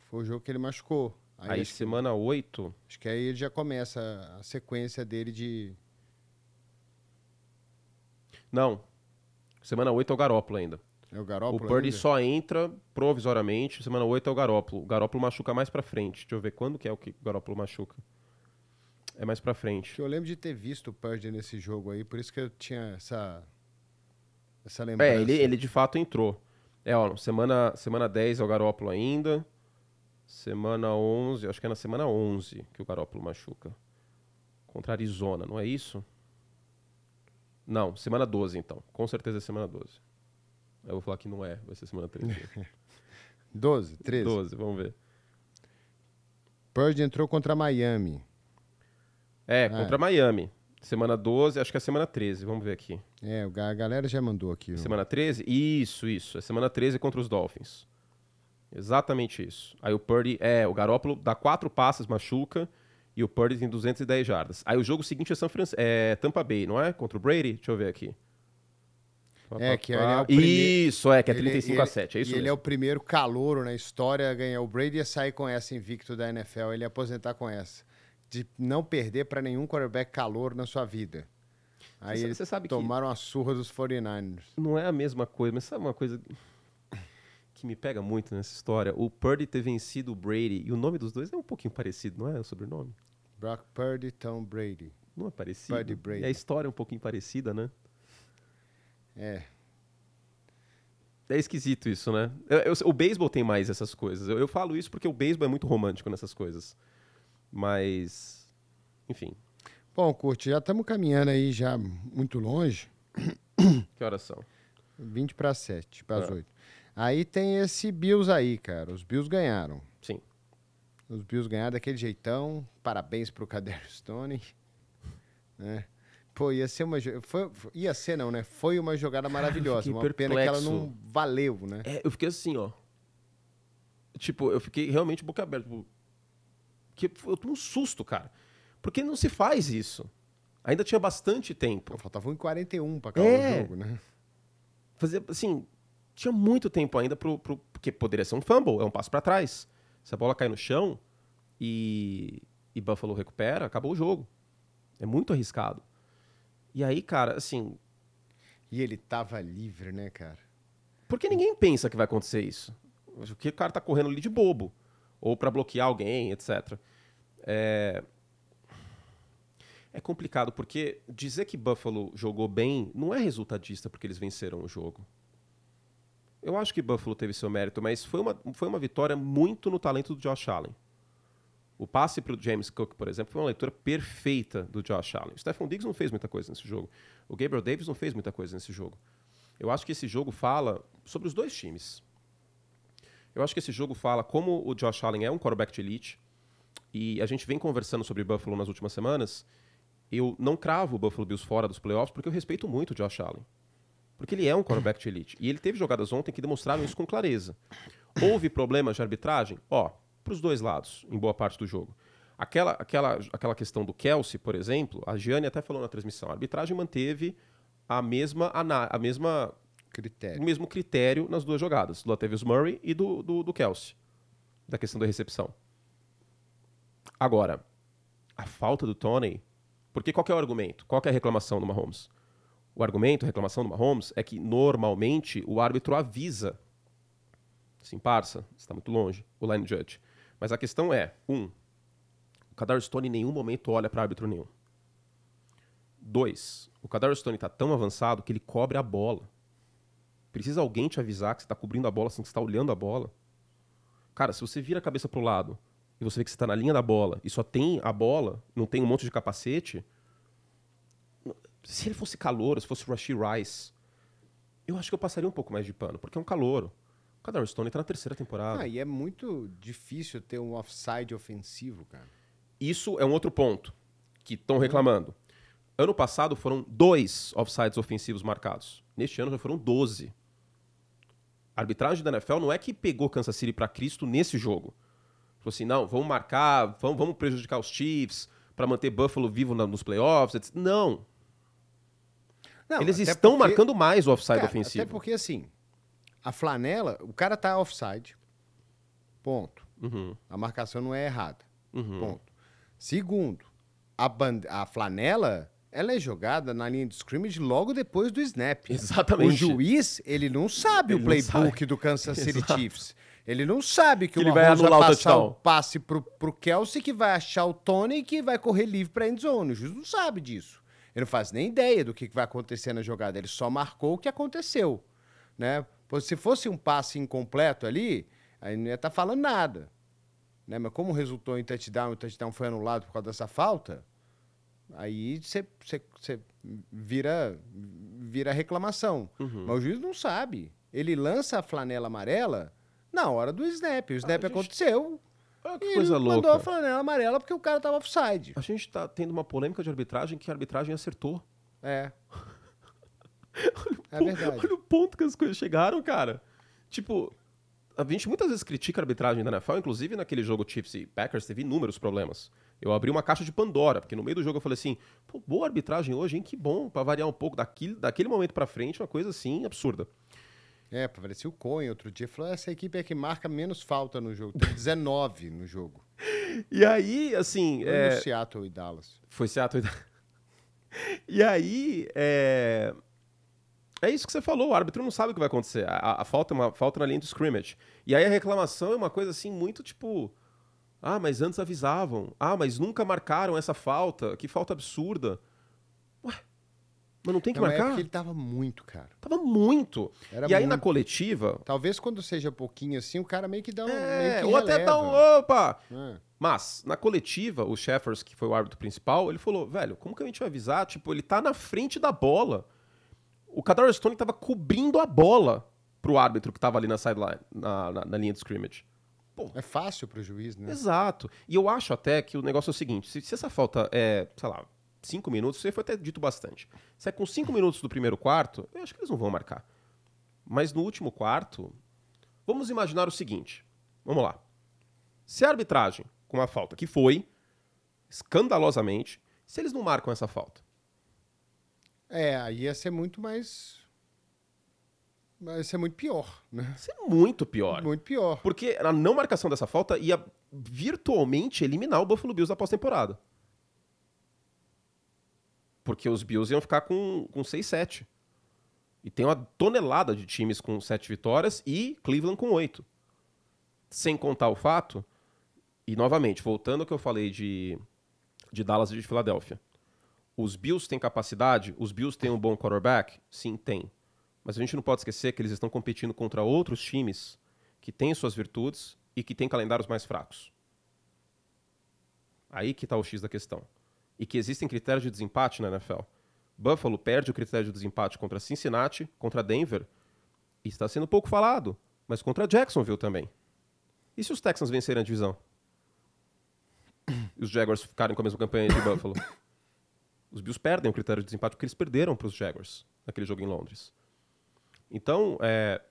Speaker 1: foi o jogo que ele machucou. Aí,
Speaker 2: Aí,
Speaker 1: acho, que,
Speaker 2: semana 8,
Speaker 1: acho que aí ele já começa a sequência dele de.
Speaker 2: não. Semana 8 é o Garópolo ainda.
Speaker 1: É o
Speaker 2: O
Speaker 1: Garoppolo
Speaker 2: Purdy
Speaker 1: ainda?
Speaker 2: só entra provisoriamente. Semana 8 é o Garópolo. O Garópolo machuca mais pra frente. Deixa eu ver quando que é o que o Garópolo machuca. É mais pra frente.
Speaker 1: Eu lembro de ter visto o Purdy nesse jogo aí, por isso que eu tinha essa. Essa lembrança.
Speaker 2: É, ele, ele de fato entrou. É, ó, semana, semana 10 é o Garópolo ainda. Semana 11, acho que é na semana 11 que o Garópolo machuca. Contra a Arizona, não é isso? Não, semana 12 então. Com certeza é semana 12. Eu vou falar que não é, vai ser semana 13.
Speaker 1: 12, 13.
Speaker 2: 12, vamos ver.
Speaker 1: Purdy entrou contra Miami.
Speaker 2: É, contra Miami. Semana 12, acho que é semana 13, vamos ver aqui.
Speaker 1: É, a galera já mandou aqui.
Speaker 2: Semana 13? Isso, isso. É semana 13 contra os Dolphins. Exatamente isso. Aí o Purdy, é, o Garópolo dá quatro passes, machuca, e o Purdy tem 210 jardas. Aí o jogo seguinte é, São Fran... é Tampa Bay, não é? Contra o Brady? Deixa eu ver aqui.
Speaker 1: É, que ele é o primeiro-
Speaker 2: Isso, é, que é
Speaker 1: Ele-
Speaker 2: 35
Speaker 1: ele-
Speaker 2: a 7, é isso
Speaker 1: ele é o primeiro calouro na história a ganhar. O Brady ia sair com essa invicto da NFL, ele ia aposentar com essa. De não perder para nenhum quarterback calouro na sua vida. Aí
Speaker 2: Você-
Speaker 1: eles
Speaker 2: você sabe que-
Speaker 1: tomaram a surra dos 49ers.
Speaker 2: Não é a mesma coisa, mas sabe uma coisa que me pega muito nessa história? O Purdy ter vencido o Brady, e o nome dos dois é um pouquinho parecido, não é? O sobrenome?
Speaker 1: Brock Purdy, Tom Brady.
Speaker 2: Não é parecido?
Speaker 1: Purdy Brady.
Speaker 2: E a história é um pouquinho parecida, né?
Speaker 1: É.
Speaker 2: É esquisito isso, né? Eu- eu- o beisebol tem mais essas coisas. Eu, eu falo isso porque o beisebol é muito romântico nessas coisas. Mas, enfim,
Speaker 1: Bom, Curti, já estamos caminhando aí já muito longe.
Speaker 2: que horas são?
Speaker 1: 20 para 7, para as
Speaker 2: Ah.
Speaker 1: 8. Aí tem esse Bills aí, cara. Os Bills ganharam.
Speaker 2: Sim.
Speaker 1: Os Bills ganharam daquele jeitão. Parabéns pro Cader Stone. Né? Pô, ia ser uma. Foi, ia ser, não, né? Foi uma jogada maravilhosa.
Speaker 2: fiquei
Speaker 1: Uma pena que ela
Speaker 2: perplexo.
Speaker 1: não valeu, né?
Speaker 2: É, eu fiquei assim, ó. Tipo, eu fiquei realmente boca aberta. Tipo, que eu tô um susto, cara. Porque não se faz isso. Ainda tinha bastante tempo.
Speaker 1: Faltava 1,41 para acabar
Speaker 2: É.
Speaker 1: o jogo, né?
Speaker 2: Fazia, assim, tinha muito tempo ainda pro, pro- porque poderia ser um fumble, é um passo para trás. Se a bola cai no chão e, e Buffalo recupera, acabou o jogo. É muito arriscado. E aí, cara, assim,
Speaker 1: E ele tava livre, né, cara?
Speaker 2: Porque ninguém pensa que vai acontecer isso. Porque o cara tá correndo ali de bobo. Ou pra bloquear alguém, etc. É... é complicado, porque dizer que Buffalo jogou bem não é resultadista porque eles venceram o jogo. Eu acho que Buffalo teve seu mérito, mas foi uma, foi uma vitória muito no talento do Josh Allen. O passe para o James Cook, por exemplo, foi uma leitura perfeita do Josh Allen. O Stephon Diggs não fez muita coisa nesse jogo. O Gabriel Davis não fez muita coisa nesse jogo. Eu acho que esse jogo fala sobre os dois times. Eu acho que esse jogo fala como o Josh Allen é um quarterback de elite. E a gente vem conversando sobre Buffalo nas últimas semanas. Eu não cravo o Buffalo Bills fora dos playoffs porque eu respeito muito o Josh Allen. Porque ele é um quarterback de elite. E ele teve jogadas ontem que demonstraram isso com clareza. Houve problemas de arbitragem? Ó, para os dois lados, em boa parte do jogo. Aquela, aquela, aquela questão do Kelsey, por exemplo, a Gianni até falou na transmissão, a arbitragem manteve a mesma, a mesma
Speaker 1: Critério.
Speaker 2: o mesmo critério nas duas jogadas, do Latavius Murray e do, do, do Kelsey, da questão da recepção. Agora, a falta do Tony, porque qual é o argumento? Qual é a reclamação do Mahomes? O argumento, a reclamação do Mahomes é que normalmente o árbitro avisa, assim, parça, está muito longe, o line judge. Mas a questão é, um, o Kadar Stone em nenhum momento olha para árbitro nenhum. Dois, o Kadar Stone está tão avançado que ele cobre a bola. Precisa alguém te avisar que você está cobrindo a bola assim que você está olhando a bola? Cara, se você vira a cabeça pro lado e você vê que você está na linha da bola e só tem a bola, não tem um monte de capacete. Se ele fosse calouro, se fosse Rashid Rice, eu acho que eu passaria um pouco mais de pano, porque é um calouro. O Kadar Stone está na terceira temporada.
Speaker 1: Ah, e é muito difícil ter um offside ofensivo, cara.
Speaker 2: Isso é um outro ponto que estão reclamando. Ano passado foram dois offsides ofensivos marcados. Neste ano já foram 12. A arbitragem da NFL não é que pegou Kansas City para Cristo nesse jogo. Falou assim, não, vamos marcar, vamos, vamos prejudicar os Chiefs para manter Buffalo vivo na- nos playoffs. etc. Não,
Speaker 1: Não,
Speaker 2: eles estão
Speaker 1: porque-
Speaker 2: marcando mais o offside
Speaker 1: Cara,
Speaker 2: ofensivo.
Speaker 1: Até porque, assim, a flanela, o cara tá offside. Ponto.
Speaker 2: Uhum,
Speaker 1: A marcação não é errada.
Speaker 2: uhum.
Speaker 1: Ponto. Segundo, a, a flanela, ela é jogada na linha de scrimmage logo depois do snap.
Speaker 2: Exatamente.
Speaker 1: O juiz, ele não sabe
Speaker 2: Ele
Speaker 1: o playbook do Kansas City
Speaker 2: Exato.
Speaker 1: Chiefs. Ele não sabe que,
Speaker 2: Que
Speaker 1: o
Speaker 2: ele vai
Speaker 1: Mahomes vai
Speaker 2: anular o
Speaker 1: passar o
Speaker 2: touchdown.
Speaker 1: passe pro, pro Kelsey, que vai achar o Tony que vai correr livre pra endzone. O juiz não sabe disso. Ele não faz nem ideia do que vai acontecer na jogada. Ele só marcou o que aconteceu. Né? Se fosse um passe incompleto ali, aí não ia estar falando nada. Né? Mas como resultou em touchdown o touchdown foi anulado por causa dessa falta, aí você vira, vira reclamação.
Speaker 2: Uhum.
Speaker 1: Mas o juiz não sabe. Ele lança a flanela amarela na hora do snap. O snap
Speaker 2: a gente-
Speaker 1: aconteceu.
Speaker 2: Ah, que
Speaker 1: e
Speaker 2: coisa
Speaker 1: ele mandou a
Speaker 2: louca.
Speaker 1: flanela amarela porque o cara tava offside.
Speaker 2: A gente está tendo uma polêmica de arbitragem que a arbitragem acertou.
Speaker 1: É. É verdade.
Speaker 2: Olha o ponto que as coisas chegaram, cara. Tipo, a gente muitas vezes critica a arbitragem da NFL, inclusive naquele jogo Chiefs e Packers teve inúmeros problemas. Eu abri uma caixa de Pandora, porque no meio do jogo eu falei assim, pô, boa arbitragem hoje, hein? Que bom, pra variar um pouco daquele, daquele momento pra frente, uma coisa assim absurda.
Speaker 1: É, parecia o Cohen outro dia. Falou: essa equipe é que marca menos falta no jogo. Tem 19 no jogo.
Speaker 2: E aí, assim,
Speaker 1: Foi
Speaker 2: é,
Speaker 1: no Seattle e Dallas.
Speaker 2: Foi Seattle. E aí, é... é isso que você falou, o árbitro não sabe o que vai acontecer. A, a- a falta é uma falta na linha do scrimmage. E aí a reclamação é uma coisa assim muito tipo, ah, mas antes avisavam. Ah, mas nunca marcaram essa falta. Que falta absurda. Mas não tem que
Speaker 1: Não, é
Speaker 2: marcar?
Speaker 1: porque ele tava muito, cara.
Speaker 2: Tava muito.
Speaker 1: Era
Speaker 2: e aí na
Speaker 1: muito.
Speaker 2: coletiva,
Speaker 1: Talvez quando seja pouquinho assim, o cara meio que dá um.
Speaker 2: é, ou até dá um,
Speaker 1: releva.
Speaker 2: opa,
Speaker 1: É.
Speaker 2: Mas, na coletiva, o Sheffers, que foi o árbitro principal, ele falou, velho, como que a gente vai avisar? Tipo, ele tá na frente da bola. O Kadar Stone tava cobrindo a bola pro árbitro que tava ali na sideline, na, na, na linha de scrimmage.
Speaker 1: É fácil pro juiz, né?
Speaker 2: Exato. E eu acho até que o negócio é o seguinte, se, se essa falta é, sei lá, cinco minutos, isso aí foi até dito bastante. Se é com cinco minutos do primeiro quarto, eu acho que eles não vão marcar. Mas no último quarto, vamos imaginar o seguinte. Vamos lá. Se a arbitragem, com uma falta que foi, escandalosamente, se eles não marcam essa falta.
Speaker 1: É, aí ia ser muito mais. Ia ser muito pior, né?
Speaker 2: Isso é muito pior.
Speaker 1: Muito pior.
Speaker 2: Porque a não marcação dessa falta ia virtualmente eliminar o Buffalo Bills da pós-temporada. Porque os Bills iam ficar com, com 6-7. E tem uma tonelada de times com 7 vitórias e Cleveland com 8. Sem contar o fato, e novamente, voltando ao que eu falei de, de Dallas e de Filadélfia. Os Bills têm capacidade? Os Bills têm um bom quarterback? Sim, tem. Mas a gente não pode esquecer que eles estão competindo contra outros times que têm suas virtudes e que têm calendários mais fracos. Aí que está o X da questão. E que existem critérios de desempate na NFL. Buffalo perde o critério de desempate contra Cincinnati, contra Denver, e está sendo pouco falado, mas contra Jacksonville também. E se os Texans vencerem a divisão? E os Jaguars ficarem com a mesma campanha de Buffalo? Os Bills perdem o critério de desempate porque eles perderam para os Jaguars naquele jogo em Londres. Então, é,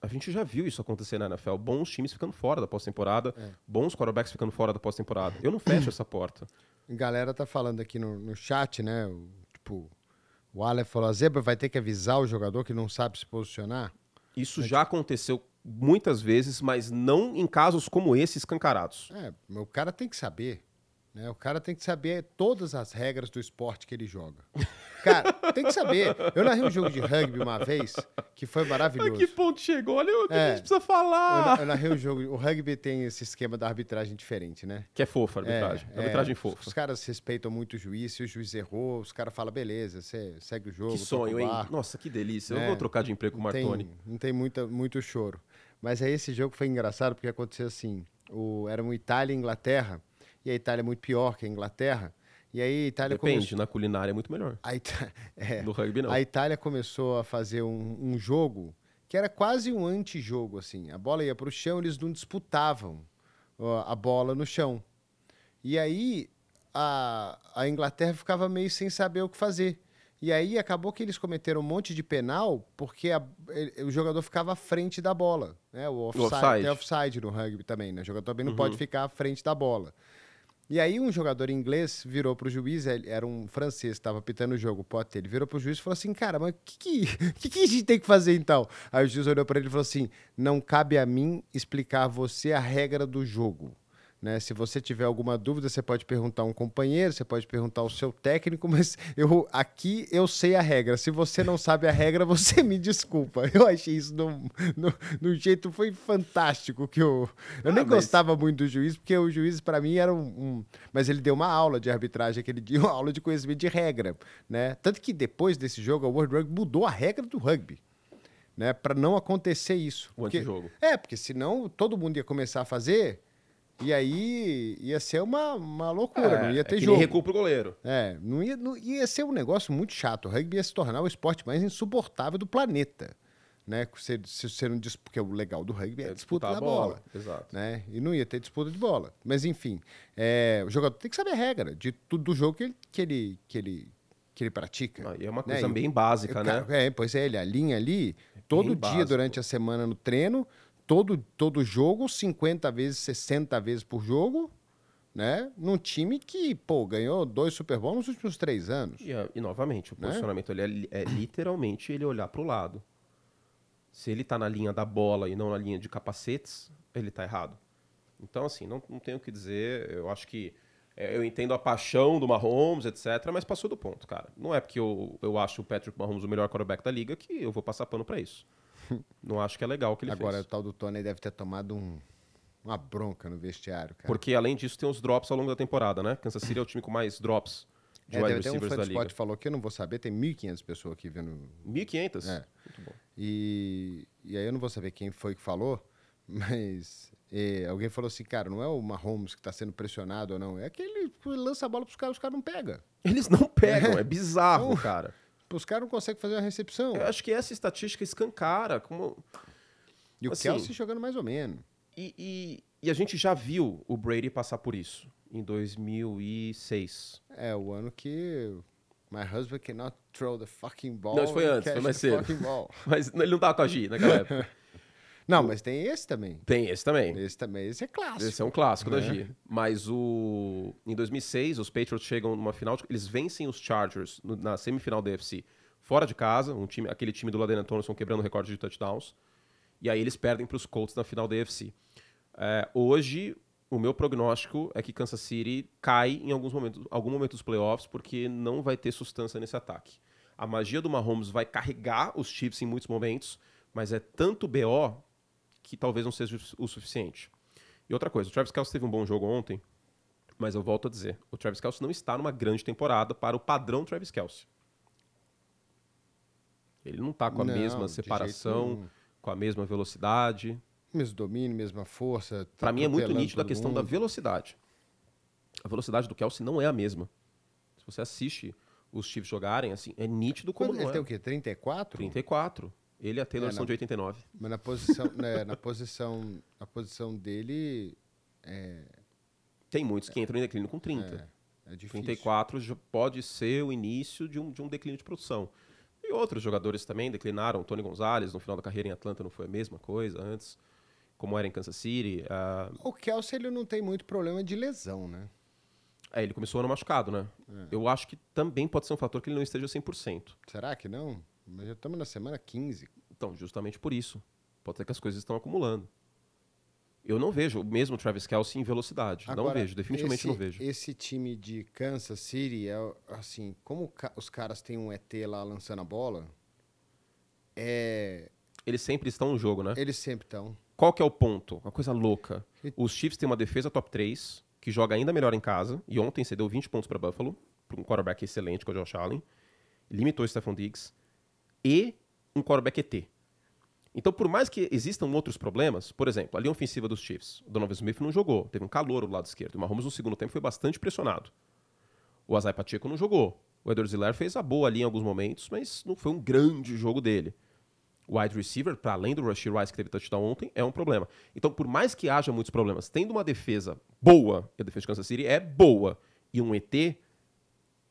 Speaker 2: a gente já viu isso acontecer na NFL. Bons times ficando fora da pós-temporada, é. bons quarterbacks ficando fora da pós-temporada. Eu não fecho essa porta.
Speaker 1: A galera tá falando aqui no, no chat, né? O, tipo, o Aleph falou: a zebra vai ter que avisar o jogador que não sabe se posicionar?
Speaker 2: Isso já aconteceu muitas vezes, mas não em casos como esse escancarados.
Speaker 1: É, o cara tem que saber. Né? O cara tem que saber todas as regras do esporte que ele joga. Cara, tem que saber. Eu narrei um jogo de rugby uma vez que foi maravilhoso.
Speaker 2: A que ponto chegou? Olha o que é, a gente precisa falar.
Speaker 1: Eu, eu narrei um jogo. O rugby tem esse esquema da arbitragem diferente, né?
Speaker 2: Que é fofa a arbitragem. É, arbitragem é, fofa.
Speaker 1: Os caras respeitam muito o juiz. Se o juiz errou, os caras falam, beleza, você segue o jogo.
Speaker 2: Que sonho, hein? Nossa, que delícia. Eu é, vou trocar de emprego com o Martoni.
Speaker 1: Tem, não tem muita, muito choro. Mas aí esse jogo foi engraçado porque aconteceu assim. O, era um Itália e Inglaterra e a Itália é muito pior que a Inglaterra. E aí a Itália
Speaker 2: Depende, começou... na culinária é muito melhor.
Speaker 1: A Ita...
Speaker 2: é. No rugby não.
Speaker 1: A Itália começou a fazer um, um jogo que era quase um antijogo, assim. A bola ia para o chão, eles não disputavam a bola no chão. E aí a, a Inglaterra ficava meio sem saber o que fazer. E aí acabou que eles cometeram um monte de penal porque a, ele, o jogador ficava à frente da bola. Né? O offside, o offside. Tem offside no rugby também, né? O jogador também não uhum. pode ficar à frente da bola. E aí um jogador inglês virou pro juiz, era um francês, estava pitando o jogo, Potter, ele virou pro juiz e falou assim, cara, mas o que, que, que, a gente tem que fazer então? Aí o juiz olhou para ele e falou assim, não cabe a mim explicar a você a regra do jogo. Né? Se você tiver alguma dúvida, você pode perguntar a um companheiro, você pode perguntar ao seu técnico, mas eu aqui eu sei a regra. Se você não sabe a regra, você me desculpa. Eu achei isso no, no, no jeito foi fantástico que eu eu ah, nem mas... gostava muito do juiz, porque o juiz para mim era um, um, mas ele deu uma aula de arbitragem aquele dia, uma aula de conhecimento de regra, né? Tanto que depois desse jogo a World Rugby mudou a regra do rugby. Né, para não acontecer isso.
Speaker 2: O porque, antijogo.
Speaker 1: É, porque senão todo mundo ia começar a fazer e aí ia ser uma, uma loucura, é, não ia ter é jogo.
Speaker 2: Recuo pro goleiro.
Speaker 1: É, não ia, não, ia ser um negócio muito chato. O rugby ia se tornar o esporte mais insuportável do planeta. Né? Se, se você não diz, porque o legal do rugby é, é disputa da bola. bola.
Speaker 2: Exato.
Speaker 1: Né? E não ia ter disputa de bola. Mas enfim, é, o jogador tem que saber a regra de tudo do jogo que ele, que ele, que ele, que ele pratica.
Speaker 2: Ah, e é uma coisa né? bem básica, né?
Speaker 1: É, pois é, ele alinha ali todo dia básico. durante a semana no treino todo, todo jogo, 50 vezes, 60 vezes por jogo, né? Num time que, pô, ganhou dois Super Bowls nos últimos três anos.
Speaker 2: E, e novamente, o né? posicionamento ali é, é literalmente ele olhar para o lado. Se ele está na linha da bola e não na linha de capacetes, ele está errado. Então, assim, não, não tenho o que dizer. Eu acho que. É, eu entendo a paixão do Mahomes, etc., mas passou do ponto, cara. Não é porque eu, eu acho o Patrick Mahomes o melhor quarterback da liga que eu vou passar pano para isso. Não acho que é legal o que ele
Speaker 1: Agora,
Speaker 2: fez.
Speaker 1: Agora, o tal do Tony deve ter tomado um, uma bronca no vestiário, cara.
Speaker 2: Porque, além disso, tem os drops ao longo da temporada, né? Kansas City é o time com mais drops de é, wide receivers um da liga.
Speaker 1: falou que eu não vou saber, tem 1.500 pessoas aqui vendo.
Speaker 2: 1.500?
Speaker 1: É. Muito bom. E, e aí eu não vou saber quem foi que falou, mas e, alguém falou assim, cara, não é o Mahomes que está sendo pressionado ou não, é que lança a bola para os caras, os caras não pegam.
Speaker 2: Eles não pegam, é, é bizarro, então, cara.
Speaker 1: Os caras não conseguem fazer uma recepção.
Speaker 2: Eu acho que essa estatística escancara. Como...
Speaker 1: E o assim, Kelsey jogando mais ou menos.
Speaker 2: E, e, e, a gente já viu o Brady passar por isso em 2006.
Speaker 1: É, o ano que My husband cannot throw the fucking ball.
Speaker 2: Não, isso foi antes, foi mais cedo. Mas ele não tava com a G naquela época.
Speaker 1: Não, mas tem esse também.
Speaker 2: Tem esse também.
Speaker 1: Esse também, esse é clássico.
Speaker 2: Esse é um clássico da
Speaker 1: É.
Speaker 2: G. Mas o em 2006, os Patriots chegam numa final, eles vencem os Chargers no- na semifinal da AFC fora de casa, um time, aquele time do Laden Tomlinson quebrando o recorde de touchdowns. E aí eles perdem para os Colts na final da AFC. É, hoje, o meu prognóstico é que Kansas City cai em alguns momentos, algum momento dos playoffs, porque não vai ter sustância nesse ataque. A magia do Mahomes vai carregar os Chiefs em muitos momentos, mas é tanto BO que talvez não seja o suficiente. E outra coisa, o Travis Kelce teve um bom jogo ontem, mas eu volto a dizer, o Travis Kelce não está numa grande temporada para o padrão Travis Kelce. Ele não está com a
Speaker 1: Não,
Speaker 2: mesma separação, com a mesma velocidade.
Speaker 1: Mesmo domínio, mesma força.
Speaker 2: Para mim é muito nítido a questão da
Speaker 1: mundo.
Speaker 2: velocidade. A velocidade do Kelsey não é a mesma. Se você assiste os Chiefs jogarem, assim, é nítido como
Speaker 1: Quando
Speaker 2: não
Speaker 1: ele
Speaker 2: é.
Speaker 1: tem o quê? 34?
Speaker 2: 34. Ele e a Taylor
Speaker 1: É,
Speaker 2: são
Speaker 1: não.
Speaker 2: de 89.
Speaker 1: Mas na posição, né, na posição, na posição dele
Speaker 2: Tem muitos que entram em declínio com 30.
Speaker 1: é, é difícil.
Speaker 2: 34 já pode ser o início de um, de um declínio de produção. E outros jogadores também declinaram. Tony Gonzalez, no final da carreira em Atlanta, não foi a mesma coisa antes. Como era em Kansas City. ah,
Speaker 1: O Kelsey, ele não tem muito problema de lesão, né?
Speaker 2: é, ele começou ano machucado, né?
Speaker 1: É.
Speaker 2: Eu acho que também pode ser um fator que ele não esteja 100%.
Speaker 1: Será que não? Mas já estamos na semana 15.
Speaker 2: Então, justamente por isso. Pode ser que as coisas estão acumulando. Eu não vejo o mesmo Travis Kelce em velocidade. não
Speaker 1: Agora,
Speaker 2: vejo, definitivamente
Speaker 1: esse,
Speaker 2: não vejo.
Speaker 1: Esse time de Kansas City, é assim, como ca- os caras têm um ET lá lançando a bola, é,
Speaker 2: Eles sempre estão no jogo, né?
Speaker 1: eles sempre estão.
Speaker 2: Qual que é o ponto? Uma coisa louca. Os Chiefs têm uma defesa top 3, que joga ainda melhor em casa, e ontem cedeu 20 pontos para Buffalo, para um quarterback excelente, que é o Josh Allen. Limitou o Stephon Diggs. E um quarterback ET. Então, por mais que existam outros problemas, por exemplo, a linha ofensiva dos Chiefs, o Donovan Smith não jogou, teve um calor do lado esquerdo. O Mahomes no segundo tempo foi bastante pressionado. O Azai Pacheco não jogou. O Edward Ziller fez a boa ali em alguns momentos, mas não foi um grande jogo dele. O wide receiver, para além do Rushy Rice que teve touchdown ontem, é um problema. Então, por mais que haja muitos problemas, tendo uma defesa boa, e a defesa de Kansas City é boa, e um ET,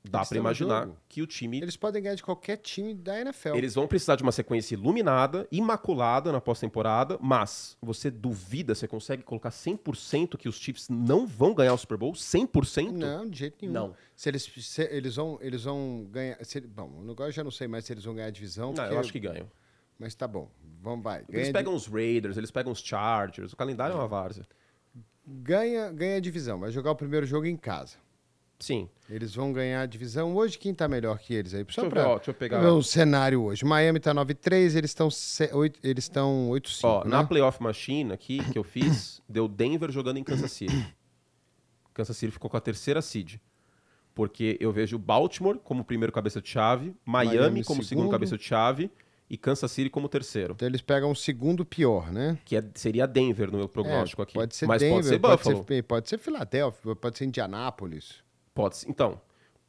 Speaker 2: dá para imaginar que o time
Speaker 1: Eles podem ganhar de qualquer time da NFL.
Speaker 2: eles vão precisar de uma sequência iluminada, imaculada na pós-temporada, mas você duvida, você consegue colocar 100% que os Chiefs não vão ganhar o Super Bowl? 100%?
Speaker 1: Não, de jeito nenhum.
Speaker 2: Não.
Speaker 1: Se eles, se eles, vão, eles vão ganhar. Se, bom, agora eu já não sei mais se eles vão ganhar a divisão.
Speaker 2: Não, eu acho que ganham.
Speaker 1: Mas tá bom. Vamos, vai.
Speaker 2: Eles pegam os Raiders, eles pegam os Chargers, o calendário é uma várzea.
Speaker 1: ganha, ganha a divisão. Vai jogar o primeiro jogo em casa.
Speaker 2: Sim.
Speaker 1: Eles vão ganhar a divisão. Hoje, quem tá melhor que eles aí? Só
Speaker 2: Deixa eu
Speaker 1: pra
Speaker 2: ver, ó, deixa eu pegar-
Speaker 1: ver o cenário hoje. Miami tá 9-3, eles estão se- oito- eles estão 8-5,
Speaker 2: Ó,
Speaker 1: né?
Speaker 2: na Playoff Machine aqui, que eu fiz, deu Denver jogando em Kansas City. Kansas City ficou com a terceira seed. Porque eu vejo Baltimore como primeiro cabeça de chave, Miami,
Speaker 1: Miami
Speaker 2: como segundo
Speaker 1: segundo.
Speaker 2: cabeça de chave e Kansas City como terceiro.
Speaker 1: Então eles pegam o segundo pior, né?
Speaker 2: Que é- seria Denver no meu prognóstico
Speaker 1: É,
Speaker 2: aqui.
Speaker 1: Pode ser
Speaker 2: Mas
Speaker 1: Denver,
Speaker 2: pode ser
Speaker 1: pode
Speaker 2: Buffalo.
Speaker 1: ser, pode ser Filadélfia, pode ser Indianápolis.
Speaker 2: Pode ser- então,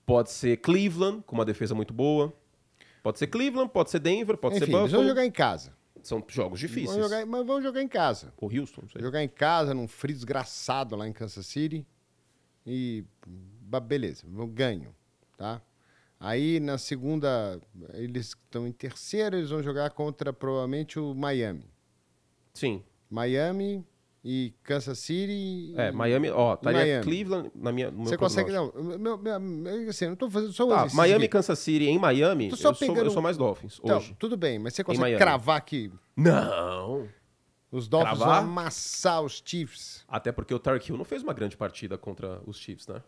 Speaker 2: pode ser Cleveland, com uma defesa muito boa. Pode ser Cleveland, pode ser Denver, pode
Speaker 1: Enfim,
Speaker 2: ser
Speaker 1: eles
Speaker 2: Buffalo.
Speaker 1: vão jogar em casa.
Speaker 2: São jogos difíceis.
Speaker 1: Vão jogar, mas vão jogar em casa.
Speaker 2: Ou Houston, não sei.
Speaker 1: Jogar em casa, num frio desgraçado lá em Kansas City. E beleza, vão- ganham, tá? Aí na segunda, eles estão em terceiro, eles vão jogar contra provavelmente o Miami.
Speaker 2: Sim.
Speaker 1: Miami e Kansas City.
Speaker 2: É, Miami, ó, estaria
Speaker 1: Miami.
Speaker 2: Cleveland na minha, no
Speaker 1: Você consegue. Não, meu, meu, meu, assim, eu não tô fazendo só um
Speaker 2: Tá,
Speaker 1: exercício
Speaker 2: Miami e
Speaker 1: aqui.
Speaker 2: Kansas City em Miami, eu
Speaker 1: só
Speaker 2: sou,
Speaker 1: pegando-
Speaker 2: eu sou mais Dolphins
Speaker 1: Então,
Speaker 2: hoje.
Speaker 1: tudo bem, mas você consegue cravar que
Speaker 2: Não.
Speaker 1: os Dolphins
Speaker 2: Cravar?
Speaker 1: vão amassar os Chiefs?
Speaker 2: Até porque o Tark Hill não fez uma grande partida contra os Chiefs, né?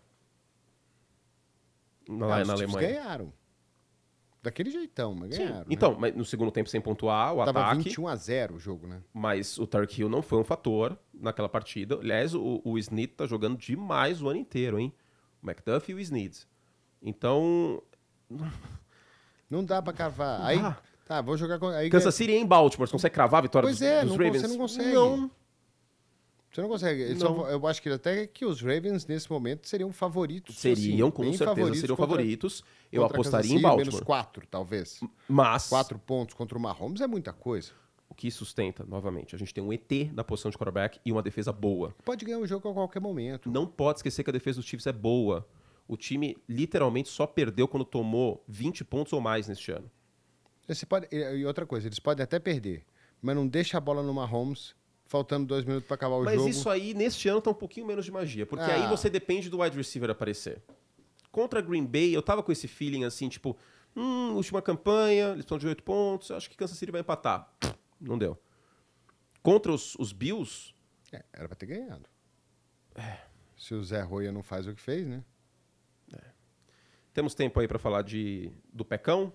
Speaker 2: Na,
Speaker 1: Ah,
Speaker 2: lá
Speaker 1: os
Speaker 2: na
Speaker 1: Chiefs
Speaker 2: Alemanha.
Speaker 1: ganharam. Daquele jeitão, mas
Speaker 2: Sim.
Speaker 1: ganharam. né?
Speaker 2: Então, mas no segundo tempo sem pontuar, o
Speaker 1: Tava
Speaker 2: ataque.
Speaker 1: 21 a 0 o jogo, né?
Speaker 2: Mas o Tark Hill não foi um fator naquela partida. Aliás, o, o Snead tá jogando demais o ano inteiro, hein? O McDuff e o Snead. Então,
Speaker 1: Não dá pra cavar.
Speaker 2: Não
Speaker 1: Aí,
Speaker 2: dá.
Speaker 1: tá, vou jogar com. Aí,
Speaker 2: Kansas City em Baltimore, você consegue cravar a vitória
Speaker 1: Pois
Speaker 2: dos,
Speaker 1: é,
Speaker 2: dos
Speaker 1: não
Speaker 2: Ravens?
Speaker 1: você não consegue.
Speaker 2: Não.
Speaker 1: Você não consegue. Eles
Speaker 2: Não.
Speaker 1: são- eu acho que até que os Ravens, nesse momento, seriam favoritos.
Speaker 2: Seriam,
Speaker 1: assim,
Speaker 2: com certeza,
Speaker 1: favoritos
Speaker 2: seriam
Speaker 1: contra-
Speaker 2: favoritos. Eu apostaria
Speaker 1: Kansas
Speaker 2: em Baltimore.
Speaker 1: Menos 4, talvez.
Speaker 2: Mas,
Speaker 1: 4 pontos contra o Mahomes é muita coisa.
Speaker 2: o que sustenta, novamente, a gente tem um ET na posição de quarterback e uma defesa boa.
Speaker 1: Pode ganhar o jogo a qualquer momento.
Speaker 2: Não pode esquecer que a defesa dos Chiefs é boa. O time literalmente só perdeu quando tomou 20 pontos ou mais neste ano.
Speaker 1: Você pode, e e outra coisa, eles podem até perder. mas não deixa a bola no Mahomes, faltando dois minutos para acabar o
Speaker 2: Mas
Speaker 1: jogo.
Speaker 2: isso aí, neste ano, tá um pouquinho menos de magia. Porque
Speaker 1: Ah.
Speaker 2: aí você depende do wide receiver aparecer. Contra Green Bay, eu tava com esse feeling assim, tipo, hum, última campanha, eles estão de 8 pontos, acho que Kansas City vai empatar. Não deu. Contra os, os Bills,
Speaker 1: É, era pra ter ganhado. Se o Zé Roia não faz o que fez, né?
Speaker 2: temos tempo aí pra falar de, do Pecão.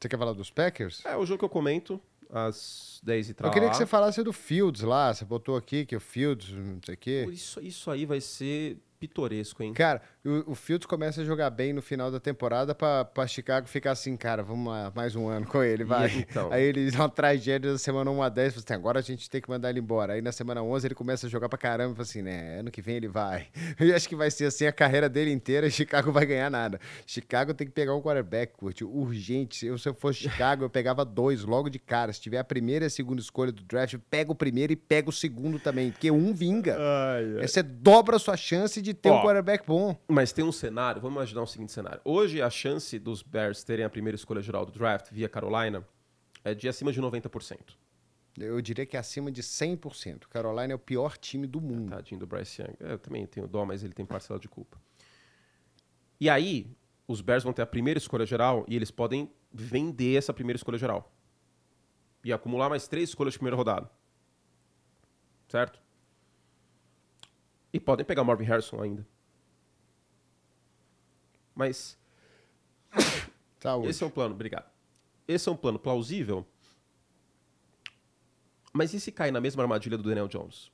Speaker 1: Você quer falar dos Packers?
Speaker 2: É o jogo que eu comento, às 10 e
Speaker 1: Eu
Speaker 2: tal.
Speaker 1: queria que você falasse do Fields lá. Você botou aqui que o Fields, não sei o quê.
Speaker 2: Isso, isso aí vai ser pitoresco, hein?
Speaker 1: Cara, o, o Fields começa a jogar bem no final da temporada pra, pra Chicago ficar assim, cara, vamos lá, mais um ano com ele, vai.
Speaker 2: Então?
Speaker 1: Aí ele dá uma tragédia na semana 1 a 10, fala assim, agora a gente tem que mandar ele embora. Aí na semana 11 ele começa a jogar pra caramba fala assim, né, ano que vem ele vai. Eu acho que vai ser assim a carreira dele inteira e Chicago vai ganhar nada. Chicago tem que pegar um quarterback, Kurt, urgente. Eu, se eu fosse Chicago, eu pegava dois logo de cara. Se tiver a primeira e a segunda escolha do draft, pega o primeiro e pega o segundo também, porque um vinga. Aí Você dobra a sua chance de ter
Speaker 2: Ó,
Speaker 1: um quarterback bom.
Speaker 2: Mas tem um cenário, vamos imaginar o seguinte cenário. Hoje, a chance dos Bears terem a primeira escolha geral do draft via Carolina é de acima de 90%.
Speaker 1: Eu diria que é acima de 100%. Carolina é o pior time do mundo.
Speaker 2: Tadinho do Bryce Young. É, Eu também tenho dó, mas ele tem parcela de culpa. E aí, os Bears vão ter a primeira escolha geral e eles podem vender essa primeira escolha geral. E acumular mais três escolhas de primeira rodada. Certo? E podem pegar Marvin Harrison ainda. Mas
Speaker 1: Saúde.
Speaker 2: esse é um plano, obrigado. Esse é um plano plausível. Mas e se cair na mesma armadilha do Daniel Jones?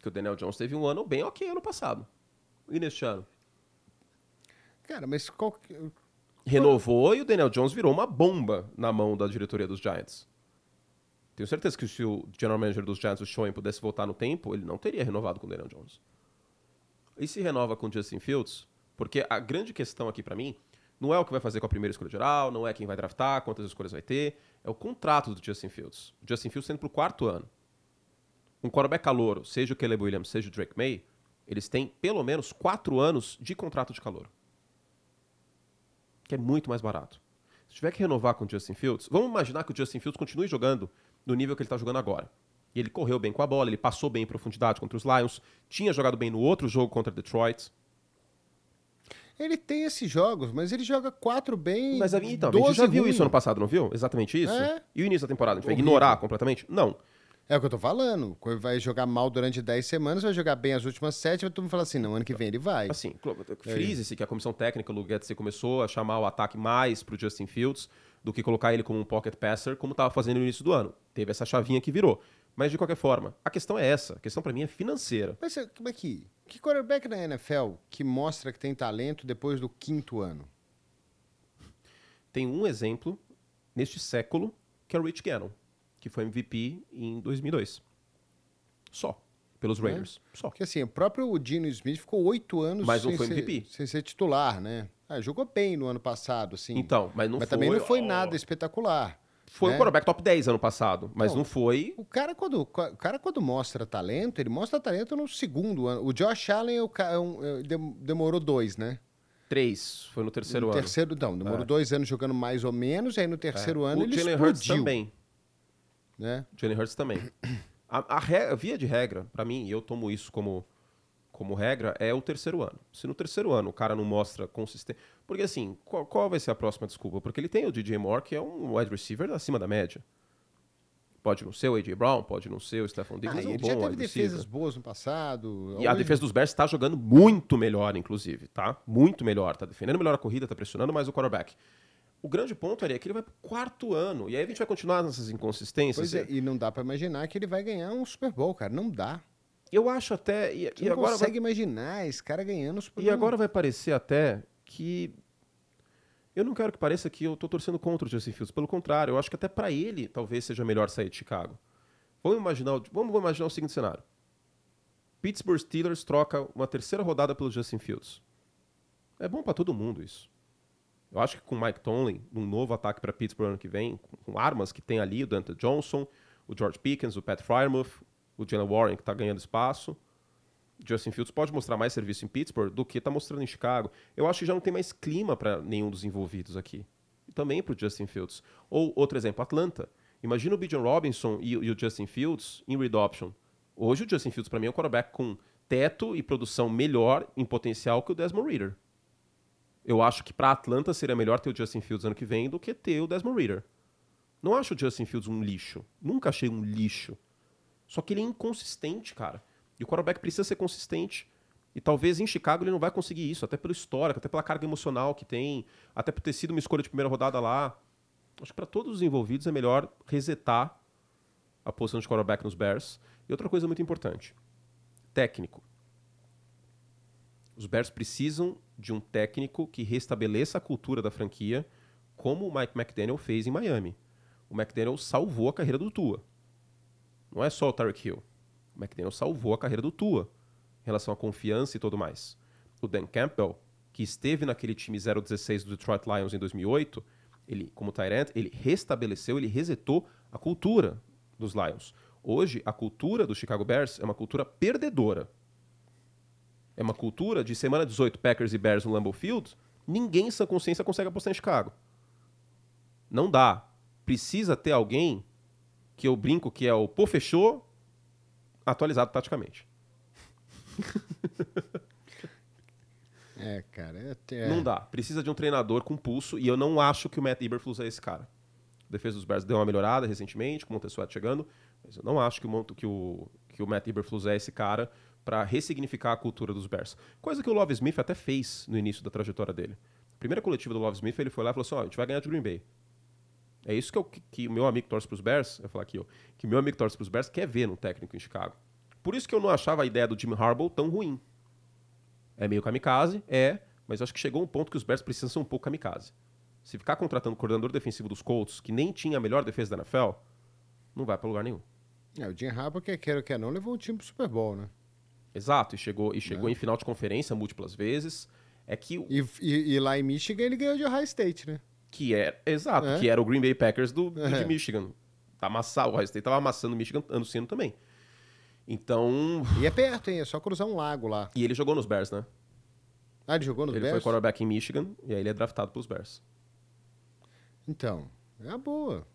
Speaker 2: Que o Daniel Jones teve um ano bem ok ano passado. E neste ano?
Speaker 1: Cara, mas qual que-
Speaker 2: Renovou e o Daniel Jones virou uma bomba na mão da diretoria dos Giants. Tenho certeza que se o general manager dos Giants, o Schoen, pudesse voltar no tempo, ele não teria renovado com o Daniel Jones. E se renova com o Justin Fields? Porque a grande questão aqui pra mim não é o que vai fazer com a primeira escolha geral, não é quem vai draftar, quantas escolhas vai ter, é o contrato do Justin Fields. O Justin Fields sendo pro quarto ano. Um quarterback calouro, seja o Caleb Williams, seja o Drake May, eles têm pelo menos quatro anos de contrato de calouro. Que é muito mais barato. Se tiver que renovar com o Justin Fields, vamos imaginar que o Justin Fields continue jogando no nível que ele está jogando agora. E ele correu bem com a bola, ele passou bem em profundidade contra os Lions, tinha jogado bem no outro jogo contra Detroit.
Speaker 1: Ele tem esses jogos, mas ele joga quatro bem.
Speaker 2: Mas a- então, a
Speaker 1: 12
Speaker 2: gente já viu
Speaker 1: ruim.
Speaker 2: isso ano passado, não viu? Exatamente isso?
Speaker 1: É.
Speaker 2: E o início da temporada? A gente vai
Speaker 1: Horrível.
Speaker 2: ignorar completamente? Não.
Speaker 1: É o que eu tô falando. Quando Vai jogar mal durante 10 semanas, vai jogar bem as últimas 7, vai todo mundo falar assim: não, ano que vem ele vai.
Speaker 2: Assim, clo- frise-se que a comissão técnica, o Lugetzi, começou a chamar o ataque mais pro Justin Fields do que colocar ele como um pocket passer, como estava fazendo no início do ano. Teve essa chavinha que virou. Mas, de qualquer forma, a questão é essa. A questão para mim é financeira.
Speaker 1: Mas é- como é que. Que quarterback na NFL que mostra que tem talento depois do quinto ano?
Speaker 2: Tem um exemplo neste século, que é o Rich Gannon, que foi MVP em 2002. Só. Pelos Raiders. Só.
Speaker 1: Porque assim, o próprio Dino Smith ficou oito anos
Speaker 2: Mas não
Speaker 1: sem,
Speaker 2: foi
Speaker 1: ser,
Speaker 2: MVP.
Speaker 1: sem ser titular, né? Ah, jogou bem no ano passado, assim.
Speaker 2: Então, mas não
Speaker 1: mas
Speaker 2: foi...
Speaker 1: também não foi nada espetacular.
Speaker 2: Foi
Speaker 1: né?
Speaker 2: um quarterback top 10 ano passado, mas
Speaker 1: Não.
Speaker 2: não foi...
Speaker 1: O cara, quando, o cara, quando mostra talento, ele mostra talento no segundo ano. O Josh Allen é é é, dem- demorou dois, né?
Speaker 2: Três. Foi no terceiro
Speaker 1: no
Speaker 2: ano.
Speaker 1: terceiro, não, demorou
Speaker 2: É.
Speaker 1: dois anos jogando mais ou menos, aí no terceiro ano
Speaker 2: o
Speaker 1: ele
Speaker 2: Jalen Hurts
Speaker 1: explodiu.
Speaker 2: também.
Speaker 1: Né?
Speaker 2: Jalen Hurts também. A, a via de regra, pra mim, e eu tomo isso como, como regra, é o terceiro ano. Se no terceiro ano o cara não mostra consistência. Porque assim, qual, qual vai ser a próxima desculpa? Porque ele tem o DJ Moore, que é um wide receiver acima da média. Pode não ser o A.J. Brown, pode não ser o Stephon Diggs,
Speaker 1: Ah,
Speaker 2: é um
Speaker 1: ele
Speaker 2: bom
Speaker 1: já teve defesas
Speaker 2: receiver.
Speaker 1: boas no passado.
Speaker 2: E a
Speaker 1: Hoje-
Speaker 2: defesa dos Bears está jogando muito melhor, inclusive, tá? Muito melhor. Tá defendendo melhor a corrida, tá pressionando mais o quarterback. O grande ponto Ari, é que ele vai pro quarto ano. E aí a gente vai continuar nessas inconsistências.
Speaker 1: Pois é, e não dá pra imaginar que ele vai ganhar um Super Bowl, cara. Não dá.
Speaker 2: Eu acho até. E,
Speaker 1: Você
Speaker 2: e
Speaker 1: não
Speaker 2: agora vai
Speaker 1: consegue imaginar esse cara ganhando o Super
Speaker 2: E agora vai parecer até que. Eu não quero que pareça que eu tô torcendo contra o Justin Fields. Pelo contrário, eu acho que até para ele talvez seja melhor sair de Chicago. Vamos imaginar, vamos imaginar o seguinte cenário: Pittsburgh Steelers troca uma terceira rodada pelo Justin Fields. É bom para todo mundo isso. Eu acho que com o Mike Tomlin, um novo ataque para Pittsburgh ano que vem, com, armas que tem ali, o Dante Johnson, o George Pickens, o Pat Frymouth, o Jalen Warren, que está ganhando espaço. Justin Fields pode mostrar mais serviço em Pittsburgh do que está mostrando em Chicago. Eu acho que já não tem mais clima para nenhum dos envolvidos aqui. E também para o Justin Fields. Ou outro exemplo, Atlanta. Imagina o Bijan Robinson e, e, o Justin Fields em read option. Hoje o Justin Fields, para mim, é um quarterback com teto e produção melhor em potencial que o Desmond Reader. Eu acho que para Atlanta seria melhor ter o Justin Fields ano que vem do que ter o Desmond Reader. Não acho o Justin Fields um lixo. Nunca achei um lixo. Só que ele é inconsistente, cara. E o quarterback precisa ser consistente. E talvez em Chicago ele não vai conseguir isso, até pelo histórico, até pela carga emocional que tem, até por ter sido uma escolha de primeira rodada lá. Acho que para todos os envolvidos é melhor resetar a posição de quarterback nos Bears. E outra coisa muito importante: técnico. Os Bears precisam de um técnico que restabeleça a cultura da franquia, como o Mike McDaniel fez em Miami. O McDaniel salvou a carreira do Tua. Não é só o Tarek Hill. O McDaniel salvou a carreira do Tua em relação à confiança e tudo mais. O Dan Campbell, que esteve naquele time 016 do Detroit Lions em 2008, ele, como Tyrant, ele restabeleceu, ele resetou a cultura dos Lions. Hoje, a cultura do Chicago Bears é uma cultura perdedora. É uma cultura de semana 18 Packers e Bears no Lambeau Field, ninguém em sua consciência consegue apostar em Chicago. Não dá. Precisa ter alguém que eu brinco que é o pô fechou atualizado taticamente.
Speaker 1: É, cara. É,
Speaker 2: é... Não dá. Precisa de um treinador com pulso e eu não acho que o Matt Eberflus é esse cara. A defesa dos Bears deu uma melhorada recentemente, com o Montessuat chegando, mas eu não acho que o, que o, que o Matt Eberflus é esse cara para ressignificar a cultura dos Bears. Coisa que o Love Smith até fez no início da trajetória dele. primeira coletiva do Love Smith, ele foi lá e falou assim: ó, a gente vai ganhar de Green Bay. É isso que, eu, que o meu amigo torce para os Bears, eu vou falar aqui, ó, que o meu amigo torce para os Bears quer ver no técnico em Chicago. Por isso que eu não achava a ideia do Jim Harbaugh tão ruim. É meio kamikaze, é, mas acho que chegou um ponto que os Bears precisam ser um pouco kamikaze. Se ficar contratando o coordenador defensivo dos Colts, que nem tinha a melhor defesa da NFL, não vai para lugar nenhum.
Speaker 1: É, o Jim Harbaugh, quer queira quer não, levou o time pro Super Bowl, né?
Speaker 2: Exato, e chegou, e chegou é. em final de conferência múltiplas vezes. É que
Speaker 1: e, e, e, lá em Michigan ele ganhou de Ohio State, né?
Speaker 2: Que é, exato, é. que era o Green Bay Packers do, do de é. Michigan. Tá amassado, o Ohio State tava amassando o Michigan ano sendo também. Então.
Speaker 1: E é perto, hein? É só cruzar um lago lá.
Speaker 2: E ele jogou nos Bears, né?
Speaker 1: Ah, ele jogou nos
Speaker 2: ele
Speaker 1: Bears?
Speaker 2: Ele foi quarterback em Michigan e aí ele é draftado pelos Bears.
Speaker 1: Então, é a boa.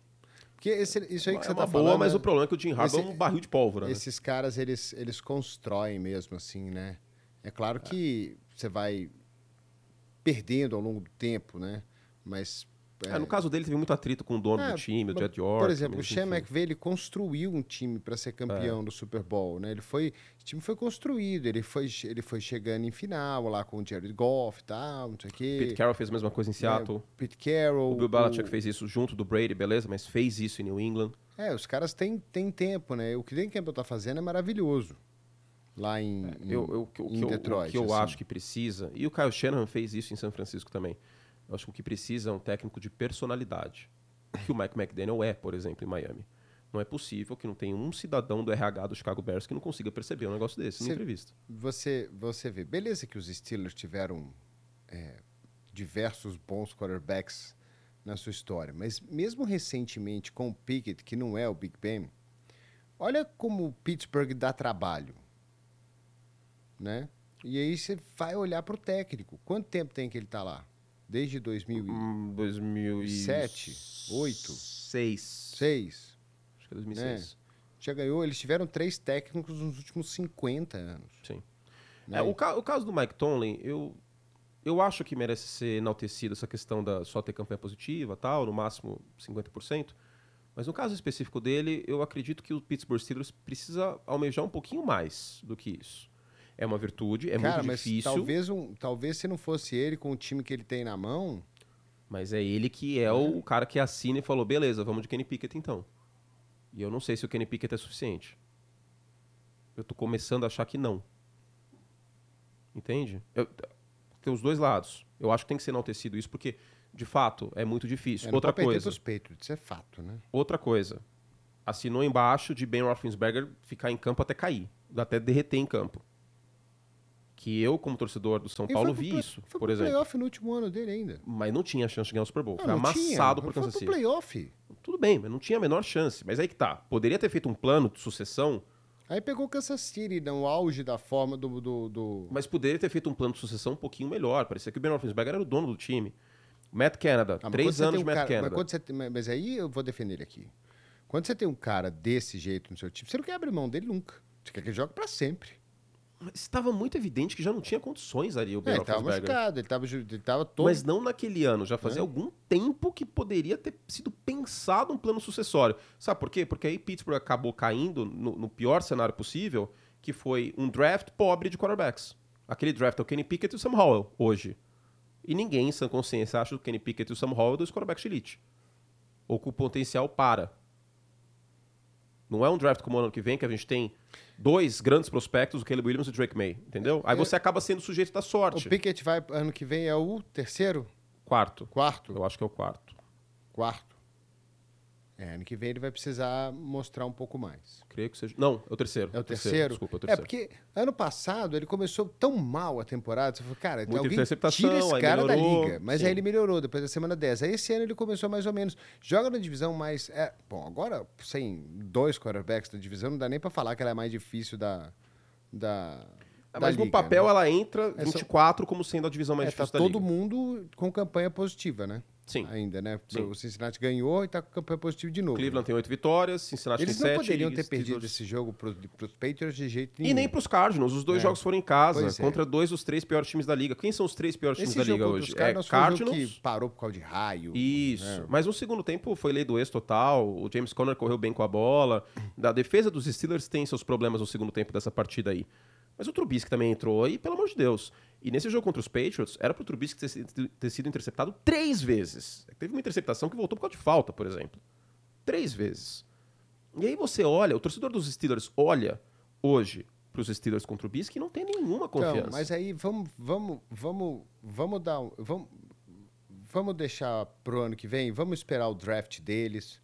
Speaker 1: Porque esse, isso aí que é você tá
Speaker 2: boa,
Speaker 1: falando...
Speaker 2: mas o problema é que o Jim Harbaugh é um barril de pólvora.
Speaker 1: Né? Esses
Speaker 2: né?
Speaker 1: caras, eles, eles constroem mesmo, assim, né? É claro que você vai perdendo ao longo do tempo, né? Mas
Speaker 2: é, no caso dele, teve muito atrito com o dono é, do time, o Jed York.
Speaker 1: Por exemplo, o Sean McVay, ele construiu um time para ser campeão é. do Super Bowl, né? Ele foi, o time foi construído, ele foi, ele foi chegando em final lá com o Jared Goff e tal, não sei o quê.
Speaker 2: Pete Carroll fez a mesma coisa em Seattle. É,
Speaker 1: Pete Carroll.
Speaker 2: O Bill Belichick o... fez isso junto do Brady, beleza, mas fez isso em New England.
Speaker 1: É, os caras têm, têm tempo, né? O que Dan Campbell tá fazendo é maravilhoso. Lá em, é,
Speaker 2: eu, eu, em, o, Detroit. O que eu assim. acho que precisa, e o Kyle Shanahan fez isso em São Francisco também eu acho que o que precisa é um técnico de personalidade, que o Mike McDaniel é, por exemplo, em Miami. Não é possível que não tenha um cidadão do RH do Chicago Bears que não consiga perceber um negócio desse na entrevista.
Speaker 1: Você, você vê, beleza que os Steelers tiveram é, diversos bons quarterbacks na sua história, mas mesmo recentemente com o Pickett, que não é o Big Ben, olha como o Pittsburgh dá trabalho, né? E aí você vai olhar para o técnico. Quanto tempo tem que ele está lá? Desde 2000 2007, 8,
Speaker 2: 6.
Speaker 1: 6.
Speaker 2: Acho que é 2006.
Speaker 1: Né? Já ganhou, eles tiveram três técnicos nos últimos 50 anos.
Speaker 2: Sim. Né? É, o, ca o caso do Mike Tomlin, eu, eu acho que merece ser enaltecido essa questão da só ter campanha positiva, tal, no máximo 50%. Mas no caso específico dele, eu acredito que o Pittsburgh Steelers precisa almejar um pouquinho mais do que isso é uma virtude, é Cara, muito mas difícil.
Speaker 1: Talvez, um, talvez se não fosse ele com o time que ele tem na mão.
Speaker 2: Mas é ele que é, é. o cara que assina e falou: beleza, vamos de Kenny Pickett então. E eu não sei se o Kenny Pickett é suficiente. Eu tô começando a achar que não. Entende? Eu, tem os dois lados. Eu acho que tem que ser enaltecido isso, porque, de fato, é muito difícil. É, Outra coisa. Os
Speaker 1: peitos, isso é fato, né?
Speaker 2: Outra coisa. Assinou embaixo de Ben Roethlisberger ficar em campo até cair, até derreter em campo que eu, como torcedor do São Paulo, vi play, isso,
Speaker 1: foi
Speaker 2: por exemplo.
Speaker 1: playoff no último ano dele ainda.
Speaker 2: Mas não tinha chance de ganhar o Super Bowl. Não, foi não amassado tinha. por Kansas City.
Speaker 1: Foi playoff.
Speaker 2: Tudo bem, mas não tinha a menor chance. Mas aí que tá. Poderia ter feito um plano de sucessão.
Speaker 1: Aí pegou o Kansas City no auge da forma do, do, do,
Speaker 2: Mas poderia ter feito um plano de sucessão um pouquinho melhor. Parecia que o Ben Roethlisberger era o dono do time. Matt Canada, ah, três anos um de Matt cara, Canada.
Speaker 1: Mas, mas aí eu vou defender ele aqui. Quando você tem um cara desse jeito no seu time, você não quer abrir mão dele nunca. Você quer que ele jogue pra sempre.
Speaker 2: Estava muito evidente que já não tinha condições ali o
Speaker 1: É,
Speaker 2: Ben
Speaker 1: ele tava
Speaker 2: Roethlisberger.
Speaker 1: machucado, ele tava, ju- ele tava todo.
Speaker 2: Mas não naquele ano, já fazia
Speaker 1: É.
Speaker 2: algum tempo que poderia ter sido pensado um plano sucessório. Sabe por quê? Porque aí Pittsburgh acabou caindo no, no pior cenário possível, que foi um draft pobre de quarterbacks. Aquele draft é o Kenny Pickett e o Sam Howell, hoje. E ninguém, em sã consciência, acha o Kenny Pickett e o Sam Howell dois quarterbacks de elite. Ou com potencial para. Não é um draft como o ano que vem, que a gente tem dois grandes prospectos, o Caleb Williams e o Drake May, entendeu? Aí você acaba sendo sujeito da
Speaker 1: O
Speaker 2: sorte.
Speaker 1: Pickett vai ano que vem é o terceiro?
Speaker 2: Quarto.
Speaker 1: Quarto?
Speaker 2: Eu acho que é o quarto.
Speaker 1: Quarto. É, ano que vem ele vai precisar mostrar um pouco mais.
Speaker 2: Creio que seja. Não, é o terceiro.
Speaker 1: É o terceiro?
Speaker 2: Desculpa, é o
Speaker 1: É,
Speaker 2: terceiro.
Speaker 1: porque ano passado ele começou tão mal a temporada, você falou, cara,
Speaker 2: Muita
Speaker 1: alguém tira esse cara da liga. Mas
Speaker 2: sim.
Speaker 1: aí ele melhorou depois da semana 10. Aí esse ano ele começou mais ou menos. Joga na divisão mais. É, bom, agora sem dois quarterbacks na divisão, não dá nem pra falar que ela é mais difícil da. da
Speaker 2: Ah,
Speaker 1: da
Speaker 2: mas no
Speaker 1: liga,
Speaker 2: papel
Speaker 1: né?
Speaker 2: ela entra
Speaker 1: É só-
Speaker 2: 24 como sendo a divisão mais
Speaker 1: É, tá
Speaker 2: difícil da
Speaker 1: todo
Speaker 2: liga.
Speaker 1: mundo com campanha positiva, né?
Speaker 2: Sim.
Speaker 1: Ainda, né?
Speaker 2: Sim.
Speaker 1: O Cincinnati ganhou e tá com campanha positiva de novo.
Speaker 2: Cleveland tem oito vitórias, Cincinnati
Speaker 1: Eles
Speaker 2: tem
Speaker 1: não
Speaker 2: sete.
Speaker 1: poderiam
Speaker 2: e
Speaker 1: ter perdido
Speaker 2: Steelers-
Speaker 1: esse jogo pros, pros Patriots de jeito nenhum.
Speaker 2: E nem pros Cardinals. Os dois
Speaker 1: É.
Speaker 2: jogos foram em casa,
Speaker 1: Pois é.
Speaker 2: contra dois dos três piores times da liga. Quem são os três piores times
Speaker 1: Esse
Speaker 2: da
Speaker 1: jogo
Speaker 2: liga hoje?
Speaker 1: os Cardinals
Speaker 2: é Cardinals.
Speaker 1: que parou por causa de raio.
Speaker 2: Isso.
Speaker 1: É.
Speaker 2: Mas no segundo tempo foi lei do ex total. O James Conner correu bem com a bola. Da defesa dos Steelers tem seus problemas no segundo tempo dessa partida aí. Mas o Trubisky também entrou e, pelo amor de Deus. E nesse jogo contra os Patriots, era pro Trubisky ter, sido- ter sido interceptado três vezes. Teve uma interceptação que voltou por causa de falta, por exemplo. Três vezes. E aí você olha, o torcedor dos Steelers olha hoje pros Steelers contra o Trubisky e não tem nenhuma confiança.
Speaker 1: Então, mas aí vamos, vamos, vamos, vamos dar, um- vamos, vamos deixar pro ano que vem, vamos esperar o draft deles,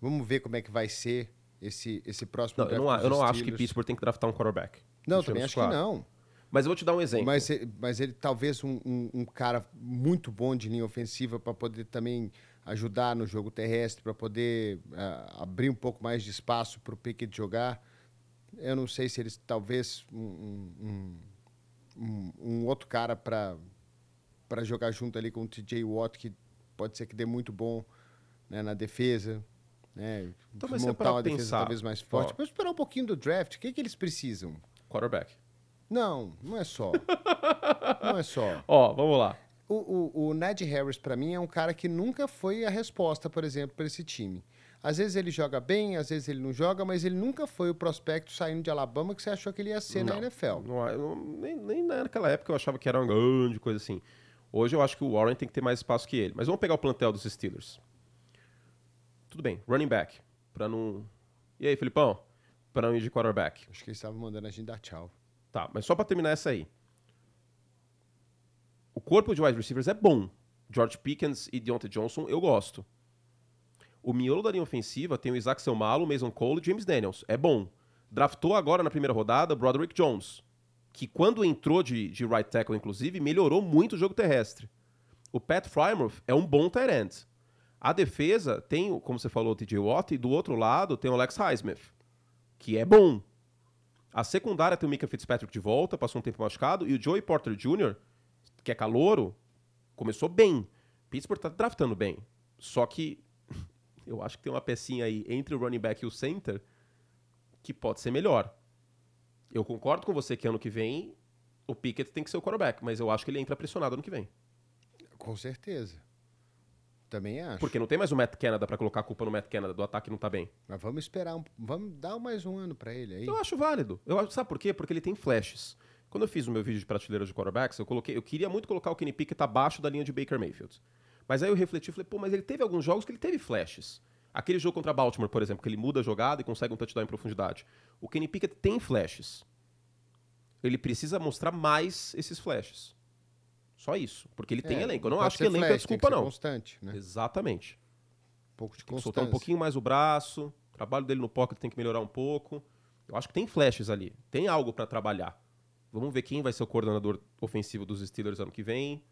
Speaker 1: vamos ver como é que vai ser esse, esse próximo
Speaker 2: Não, eu
Speaker 1: draft
Speaker 2: não, a-
Speaker 1: dos
Speaker 2: eu não acho que. Pittsburgh tem que draftar um quarterback.
Speaker 1: Não, também acho
Speaker 2: claro.
Speaker 1: que não.
Speaker 2: Mas eu vou te dar um exemplo.
Speaker 1: Mas, mas ele talvez um, um- um cara muito bom de linha ofensiva para poder também ajudar no jogo terrestre, para poder ah, abrir um pouco mais de espaço para o Pickett jogar. Eu não sei se eles talvez um, um- um- outro cara para para jogar junto ali com o TJ Watt que pode ser que dê muito bom né, na defesa. Né,
Speaker 2: Então, mas é
Speaker 1: montar
Speaker 2: pra
Speaker 1: uma defesa
Speaker 2: pensar,
Speaker 1: talvez mais forte.
Speaker 2: ó.
Speaker 1: Vamos esperar um pouquinho do draft. O que, que eles precisam?
Speaker 2: Quarterback.
Speaker 1: Não, não é só. não é só.
Speaker 2: Ó, vamos lá.
Speaker 1: O, o, o Ned Harris, pra mim, é um cara que nunca foi a resposta, por exemplo, para esse time. Às vezes ele joga bem, às vezes ele não joga, mas ele nunca foi o prospecto saindo de Alabama que você achou que ele ia ser na
Speaker 2: Não.
Speaker 1: NFL.
Speaker 2: Não, não- nem, nem naquela época eu achava que era uma grande coisa assim. Hoje eu acho que o Warren tem que ter mais espaço que ele. Mas vamos pegar o plantel dos Steelers. Tudo bem, running back. Pra não. E aí, Filipão? Não ir de quarterback.
Speaker 1: Acho que eles estavam mandando a gente dar tchau.
Speaker 2: Tá, mas só pra terminar essa aí. O corpo de wide receivers é bom. George Pickens e Deontay Johnson eu gosto. O miolo da linha ofensiva tem o Isaac Selmalo, Mason Cole e James Daniels. É bom. Draftou agora na primeira rodada Broderick Jones, que quando entrou de, de right tackle, inclusive, melhorou muito o jogo terrestre. O Pat Frymouth é um bom tight end. A defesa tem, como você falou, o TJ Watt, e do outro lado tem o Alex Highsmith, que é bom. A secundária tem o Mika Fitzpatrick de volta, passou um tempo machucado, e o Joey Porter Jr., que é calouro, começou bem. Pittsburgh tá draftando bem. Só que eu acho que tem uma pecinha aí entre o running back e o center que pode ser melhor. Eu concordo com você que ano que vem o Pickett tem que ser o quarterback, mas eu acho que ele entra pressionado ano que vem.
Speaker 1: Com certeza. Também acho.
Speaker 2: Porque não tem mais o Matt Canada pra colocar a culpa no Matt Canada do ataque não tá bem.
Speaker 1: Mas vamos esperar, um, vamos dar mais um ano pra ele aí.
Speaker 2: Eu acho válido. Eu acho, sabe por quê? Porque ele tem flashes. Quando eu fiz o meu vídeo de prateleira de quarterbacks, eu coloquei, eu queria muito colocar o Kenny Pickett abaixo da linha de Baker Mayfield. Mas aí eu refleti e falei, pô, mas ele teve alguns jogos que ele teve flashes. Aquele jogo contra Baltimore, por exemplo, que ele muda a jogada e consegue um touchdown em profundidade. O Kenny Pickett tem flashes. Ele precisa mostrar mais esses flashes. Só isso. Porque ele tem
Speaker 1: É,
Speaker 2: elenco. Eu não acho que elenco é
Speaker 1: flash, tem
Speaker 2: desculpa,
Speaker 1: que ser
Speaker 2: não.
Speaker 1: constante, né?
Speaker 2: Exatamente.
Speaker 1: Um pouco de
Speaker 2: Tem que
Speaker 1: constância.
Speaker 2: soltar um pouquinho mais o braço. O trabalho dele no pocket tem que melhorar um pouco. Eu acho que tem flashes ali. Tem algo para trabalhar. Vamos ver quem vai ser o coordenador ofensivo dos Steelers ano que vem.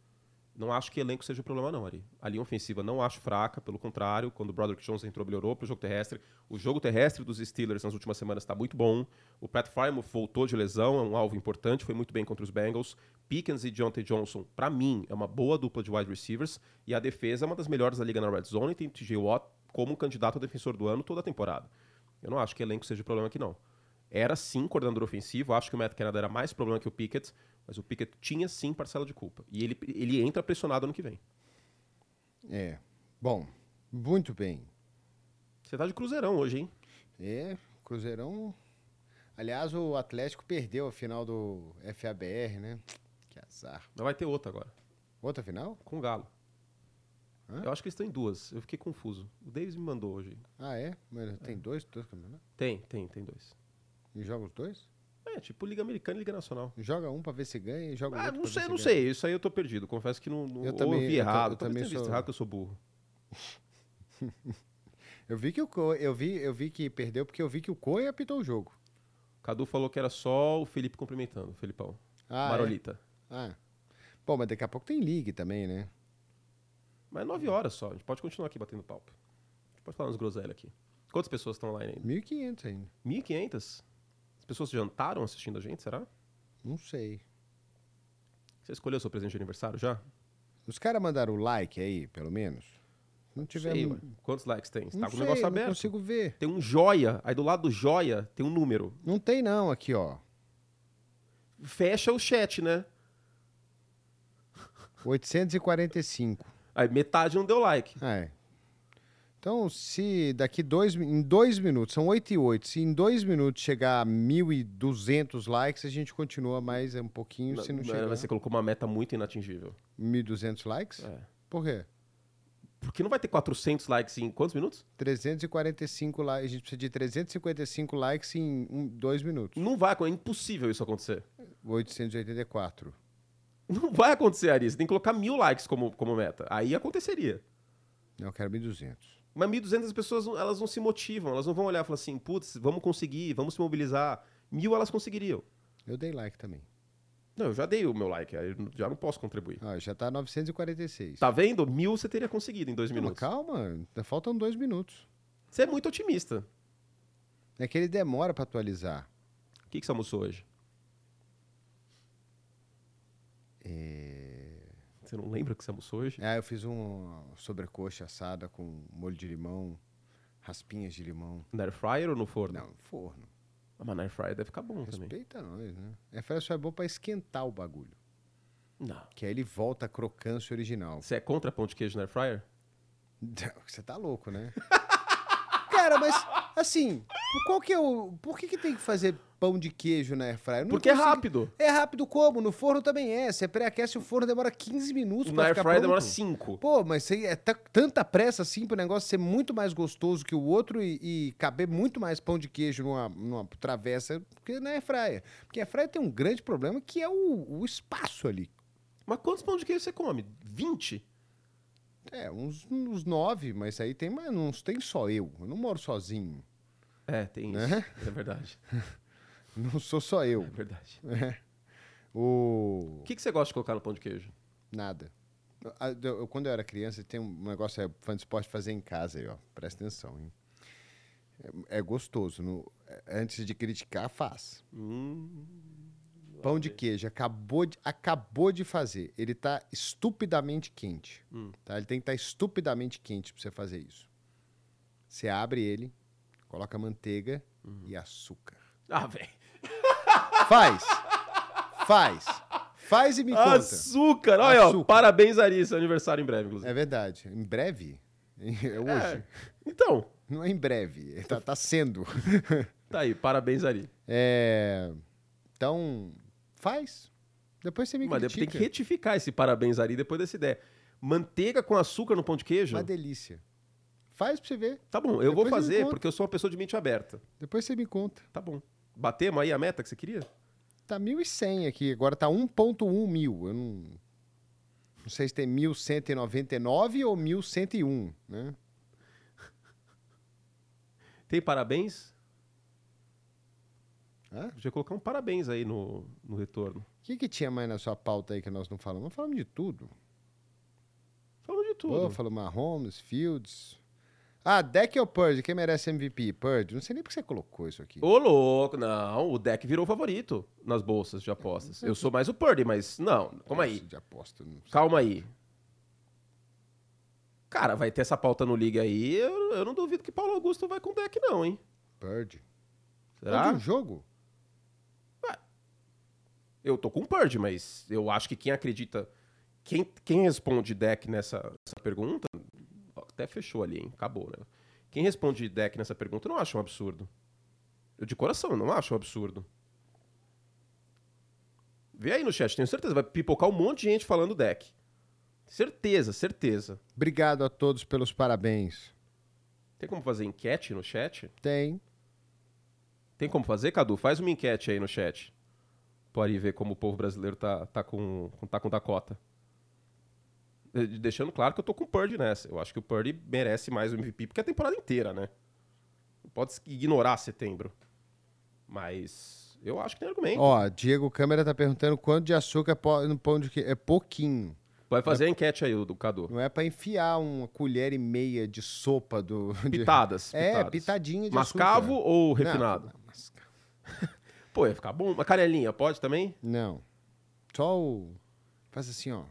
Speaker 2: Não acho que elenco seja o problema, não, Ari. A linha ofensiva não acho fraca, pelo contrário. Quando o Broderick Jones entrou, melhorou pro jogo terrestre. O jogo terrestre dos Steelers nas últimas semanas está muito bom. O Pat Frymouth voltou de lesão, é um alvo importante, foi muito bem contra os Bengals. Pickens e Deontay Johnson, para mim, é uma boa dupla de wide receivers. E a defesa é uma das melhores da liga na red zone. Tem o TJ Watt como candidato a defensor do ano toda a temporada. Eu não acho que elenco seja o problema aqui, não. Era sim coordenador ofensivo, acho que o Matt Canada era mais problema que o Pickett, mas o Pickett tinha sim parcela de culpa. E ele, ele entra pressionado ano que vem.
Speaker 1: É. Bom, muito bem.
Speaker 2: Você tá de cruzeirão hoje, hein?
Speaker 1: É, Cruzeirão. Aliás, o Atlético perdeu a final do FABR, né? Que azar.
Speaker 2: Mas vai ter outra agora,
Speaker 1: Outra final?
Speaker 2: com o Galo.
Speaker 1: Hã?
Speaker 2: Eu acho que eles estão em duas. Eu fiquei confuso. O Davis me mandou hoje.
Speaker 1: Ah, é? Mas tem dois, dois campeonatos?
Speaker 2: Tem, tem, tem dois.
Speaker 1: E joga os dois?
Speaker 2: É, tipo Liga Americana e Liga Nacional.
Speaker 1: Joga um pra ver se ganha e joga
Speaker 2: Ah,
Speaker 1: outro
Speaker 2: não sei, não
Speaker 1: ganha.
Speaker 2: sei. Isso aí eu tô perdido. Confesso que não, não
Speaker 1: Eu também-
Speaker 2: eu vi
Speaker 1: eu ta-
Speaker 2: errado.
Speaker 1: eu também sou-
Speaker 2: errado que eu sou burro.
Speaker 1: Eu vi que o eu vi, eu vi que perdeu porque eu vi que o Coen apitou o jogo.
Speaker 2: Cadu falou que era só o Felipe cumprimentando, o Felipão.
Speaker 1: Ah, é?
Speaker 2: Marolita.
Speaker 1: Ah. Bom, mas daqui a pouco tem ligue também, né?
Speaker 2: Mas nove horas só. A gente pode continuar aqui batendo papo. A gente pode falar uns groselhas aqui. Quantas pessoas estão online ainda?
Speaker 1: 1.500 ainda.
Speaker 2: 1.500? As pessoas jantaram assistindo a gente, será?
Speaker 1: Não sei.
Speaker 2: Você escolheu seu presente de aniversário já?
Speaker 1: Os caras mandaram o like aí, pelo menos? Não tiver.
Speaker 2: Sei. Quantos likes tem? Você
Speaker 1: Não
Speaker 2: tá com o negócio
Speaker 1: não
Speaker 2: aberto.
Speaker 1: consigo ver.
Speaker 2: Tem um joia. Aí do lado do joia tem um número.
Speaker 1: Não tem não aqui, ó.
Speaker 2: Fecha o chat, né?
Speaker 1: 845.
Speaker 2: Aí metade não deu like.
Speaker 1: É. Então, se daqui dois, em dois minutos, são 8 e 8, se em dois minutos chegar a 1.200 likes, a gente continua mais um pouquinho, se não chegar
Speaker 2: Você colocou uma meta muito inatingível.
Speaker 1: 1.200 likes?
Speaker 2: É.
Speaker 1: Por quê?
Speaker 2: Porque não vai ter 400 likes em quantos minutos?
Speaker 1: 345 likes, a gente precisa de 355 likes em um, dois minutos.
Speaker 2: Não vai, é impossível isso acontecer.
Speaker 1: 884.
Speaker 2: Não vai acontecer, Ari. Você tem que colocar mil likes como, como meta. Aí aconteceria.
Speaker 1: Não, eu quero 1.200.
Speaker 2: Mas 1.200 as pessoas não- elas não se motivam, elas não vão olhar e falar assim, putz, vamos conseguir, vamos se mobilizar. Mil elas conseguiriam.
Speaker 1: Eu dei like também.
Speaker 2: Não, eu já dei o meu like, aí eu já não posso contribuir.
Speaker 1: Ah, já tá 946.
Speaker 2: Tá vendo? Mil você teria conseguido em dois
Speaker 1: Não, mas
Speaker 2: minutos.
Speaker 1: calma, ainda faltam dois minutos.
Speaker 2: Você é muito otimista.
Speaker 1: É que ele demora pra atualizar.
Speaker 2: O que, que você almoçou hoje? Você não lembra o que você almoçou hoje?
Speaker 1: Ah, eu fiz uma sobrecoxa assada com molho de limão, raspinhas de limão.
Speaker 2: Na air fryer ou no forno?
Speaker 1: Não, forno.
Speaker 2: Ah, mas na air fryer deve ficar bom também.
Speaker 1: Respeita nós, né? É fryer só é bom pra esquentar o bagulho.
Speaker 2: Não.
Speaker 1: Que aí ele volta à crocância original.
Speaker 2: Você é contra pão de queijo na air fryer?
Speaker 1: Você tá louco, né? Cara, mas assim, qual que é o. Por que, que tem que fazer pão de queijo na airfryer?
Speaker 2: Porque é
Speaker 1: consigo-
Speaker 2: rápido.
Speaker 1: É rápido como? No forno também é. Você pré-aquece o forno, demora 15 minutos
Speaker 2: Na
Speaker 1: pra ficar pronto.
Speaker 2: demora 5.
Speaker 1: Pô, mas você é ta- tanta pressa assim pro negócio ser muito mais gostoso que o outro e, e caber muito mais pão de queijo numa, numa travessa porque na airfryer. Porque a airfryer tem um grande problema que é o, o espaço ali.
Speaker 2: Mas quantos pão de queijo você come? 20?
Speaker 1: É, uns, uns nove, mas aí tem mais, não tem só eu. Eu não moro sozinho.
Speaker 2: É, tem isso.
Speaker 1: Né?
Speaker 2: É verdade.
Speaker 1: Não sou só eu.
Speaker 2: É verdade.
Speaker 1: O...
Speaker 2: O que, que você gosta de colocar no pão de queijo?
Speaker 1: Nada. Eu- eu- quando eu era criança, tem um negócio, é, fã de esporte fazer em casa aí, ó. Presta atenção, hein? É, é gostoso. no- é, antes de criticar, faz.
Speaker 2: Hum,
Speaker 1: Pão de queijo, acabou de, acabou de fazer. Ele tá estupidamente quente.
Speaker 2: Hum.
Speaker 1: Tá? Ele tem que estar estupidamente quente pra você fazer isso. Você abre ele, coloca manteiga
Speaker 2: Uhum.
Speaker 1: e açúcar.
Speaker 2: Ah, velho.
Speaker 1: Faz! Faz! Faz e me conta.
Speaker 2: Açúcar! Olha, ó,
Speaker 1: Açúcar.
Speaker 2: parabéns, Ari. Seu aniversário em breve, inclusive.
Speaker 1: É verdade. Em breve? É hoje.
Speaker 2: É. Então,
Speaker 1: Não é em breve. Tá, tá sendo.
Speaker 2: tá aí. Parabéns, Ari.
Speaker 1: É, Então, faz. Depois você me
Speaker 2: Mas depois tem
Speaker 1: critica.
Speaker 2: que retificar esse parabéns, Ari, depois dessa ideia. Manteiga com açúcar no pão de queijo?
Speaker 1: Uma delícia. Faz pra você ver.
Speaker 2: Tá bom, eu vou
Speaker 1: Depois me
Speaker 2: fazer porque eu sou uma pessoa de mente aberta.
Speaker 1: Depois você me conta.
Speaker 2: Tá bom. Batemos aí a meta que você queria?
Speaker 1: Tá 1.100 aqui. Agora tá 1.1 mil. Eu não... Não sei se tem 1.199 ou 1.101, né?
Speaker 2: Tem parabéns?
Speaker 1: Hã?
Speaker 2: Podia colocar um parabéns aí no, no retorno.
Speaker 1: O que, que tinha mais na sua pauta aí que nós não falamos? Nós falamos de tudo.
Speaker 2: Falando de tudo.
Speaker 1: Buffalo, Mahomes, Fields. Ah, Deck ou Purge? Quem merece MVP? Purge. Não sei nem porque você colocou isso aqui.
Speaker 2: Ô, louco, não. O deck virou favorito nas bolsas de apostas. Eu sou mais o Purdy, mas não. Calma aí.
Speaker 1: De aposta. não sei.
Speaker 2: Calma aí. Cara, vai ter essa pauta no Liga aí. Eu, eu não duvido que Paulo Augusto vai com deck, não, hein?
Speaker 1: Purge.
Speaker 2: Será?
Speaker 1: Purge um jogo?
Speaker 2: Eu tô com Purge, mas eu acho que quem acredita. Quem, quem responde deck nessa, nessa pergunta. Até fechou ali, hein? Acabou, né? Quem responde deck nessa pergunta eu não acho um absurdo. Eu de coração não acho um absurdo. Vê aí no chat, tenho certeza. Vai pipocar um monte de gente falando deck. Certeza, certeza.
Speaker 1: Obrigado a todos pelos parabéns.
Speaker 2: Tem como fazer enquete no chat?
Speaker 1: Tem.
Speaker 2: Tem como fazer, Cadu? Faz uma enquete aí no chat. Pode ver como o povo brasileiro tá, tá, com, com- tá com Dakota. Eh, Deixando claro que eu tô com o Purdy nessa. Eu acho que o Purdy merece mais o MVP, porque é a temporada inteira, né? Não pode ignorar setembro. Mas eu acho que tem argumento.
Speaker 1: Ó, Diego Câmara tá perguntando quanto de açúcar no pão de queijo. É pouquinho.
Speaker 2: Vai fazer a enquete aí, do Cadu.
Speaker 1: Não é pra enfiar uma colher e meia de sopa do. de-
Speaker 2: Pitadas.
Speaker 1: É, pitadinha de
Speaker 2: Mascavo
Speaker 1: açúcar.
Speaker 2: ou
Speaker 1: Não,
Speaker 2: refinado?
Speaker 1: não, mascavo.
Speaker 2: Pô, ia ficar bom. Uma canelinha, pode também?
Speaker 1: Não. Só o. Faz assim, ó.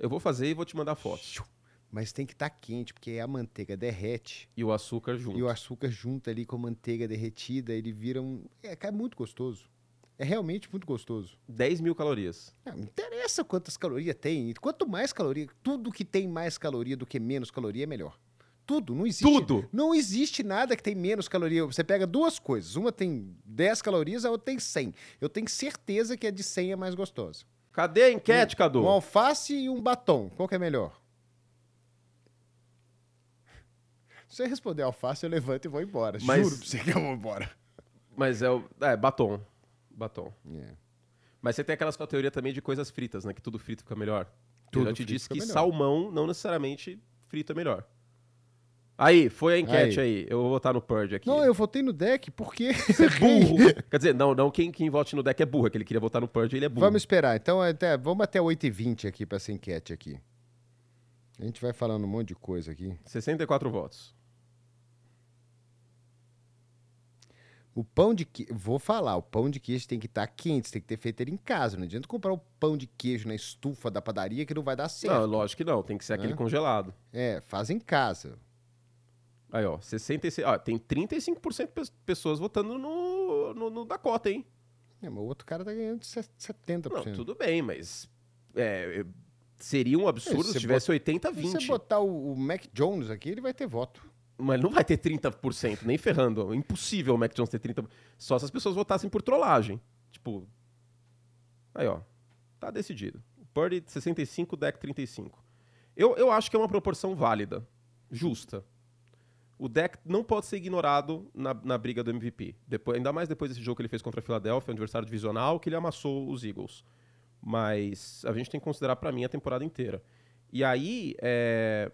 Speaker 2: Eu vou fazer e vou te mandar foto.
Speaker 1: Mas tem que estar quente, porque a manteiga derrete
Speaker 2: E o açúcar junto.
Speaker 1: e o açúcar junta ali com a manteiga derretida, ele vira um. É, é muito gostoso. É realmente muito gostoso.
Speaker 2: 10 mil calorias.
Speaker 1: Não, não interessa quantas calorias tem. Quanto mais caloria, tudo que tem mais caloria do que menos caloria é melhor. Tudo, não existe.
Speaker 2: Tudo?
Speaker 1: Não existe nada que tem menos caloria. Você pega duas coisas. Uma tem 10 calorias, a outra tem 100. Eu tenho certeza que a de 100 é mais gostosa.
Speaker 2: Cadê a enquete, Cadu?
Speaker 1: Um alface e um batom. Qual que é melhor? Se você responder alface, eu levanto e vou embora.
Speaker 2: Mas-
Speaker 1: Juro pra você que eu vou embora.
Speaker 2: Mas é o. É, batom. Batom.
Speaker 1: É.
Speaker 2: Mas você tem aquelas com a teoria também de coisas fritas, né? Que tudo frito fica melhor.
Speaker 1: Tudo
Speaker 2: Eu já te disse que
Speaker 1: melhor.
Speaker 2: salmão não necessariamente frito é melhor. Aí, foi a enquete aí. Eu vou votar no Purge aqui.
Speaker 1: Não, eu votei no deck porque.
Speaker 2: Você é burro. Quer dizer, não, não quem, quem vote no deck é burro, é que ele queria votar no Purge, ele é burro.
Speaker 1: Vamos esperar. Então, até, vamos até 8h20 aqui pra essa enquete aqui. A gente vai falando um monte de coisa aqui.
Speaker 2: 64 votos.
Speaker 1: O pão de queijo. Vou falar, o pão de queijo tem que estar quente, você tem que ter feito ele em casa. Não adianta comprar o pão de queijo na estufa da padaria que não vai dar
Speaker 2: Não,
Speaker 1: certo.
Speaker 2: lógico que não, tem que ser aquele congelado.
Speaker 1: É, faz em casa.
Speaker 2: Aí, ó, 66. Ó, tem 35% de pe- pessoas votando no, no, no Dakota, hein?
Speaker 1: É, mas o outro cara tá ganhando se- 70%.
Speaker 2: Não, tudo bem, mas. é, seria um absurdo
Speaker 1: É,
Speaker 2: se
Speaker 1: você
Speaker 2: tivesse 80 a
Speaker 1: Se
Speaker 2: 20.
Speaker 1: você botar o, o Mac Jones aqui, ele vai ter voto.
Speaker 2: Mas não vai ter 30%, nem ferrando. É impossível o Mac Jones ter 30%. Só se as pessoas votassem por trollagem. Tipo. Aí, ó. Tá decidido. Purdy 65, deck 35. Eu, eu acho que é uma proporção válida. Justa. O deck não pode ser ignorado na, na briga do MVP. Depois, ainda mais depois desse jogo que ele fez contra a Philadelphia, um adversário divisional, que ele amassou os Eagles. Mas a gente tem que considerar, pra mim, a temporada inteira. E aí, é,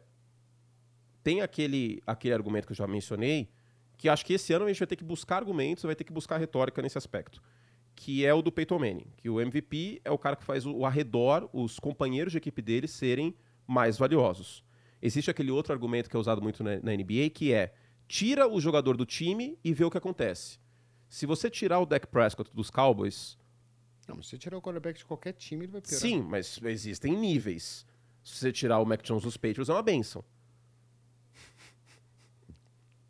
Speaker 2: tem aquele, aquele argumento que eu já mencionei, que acho que esse ano a gente vai ter que buscar argumentos, vai ter que buscar retórica nesse aspecto. Que é o do Peyton Manning. Que o MVP é o cara que faz o, o arredor, os companheiros de equipe dele serem mais valiosos. Existe aquele outro argumento que é usado muito na, na NBA, que é tira o jogador do time e vê o que acontece. Se você tirar o Dak Prescott dos Cowboys,
Speaker 1: Não, mas se você tirar o quarterback de qualquer time, ele vai piorar.
Speaker 2: sim, mas existem níveis. Se você tirar o Mac Jones dos Patriots, é uma benção.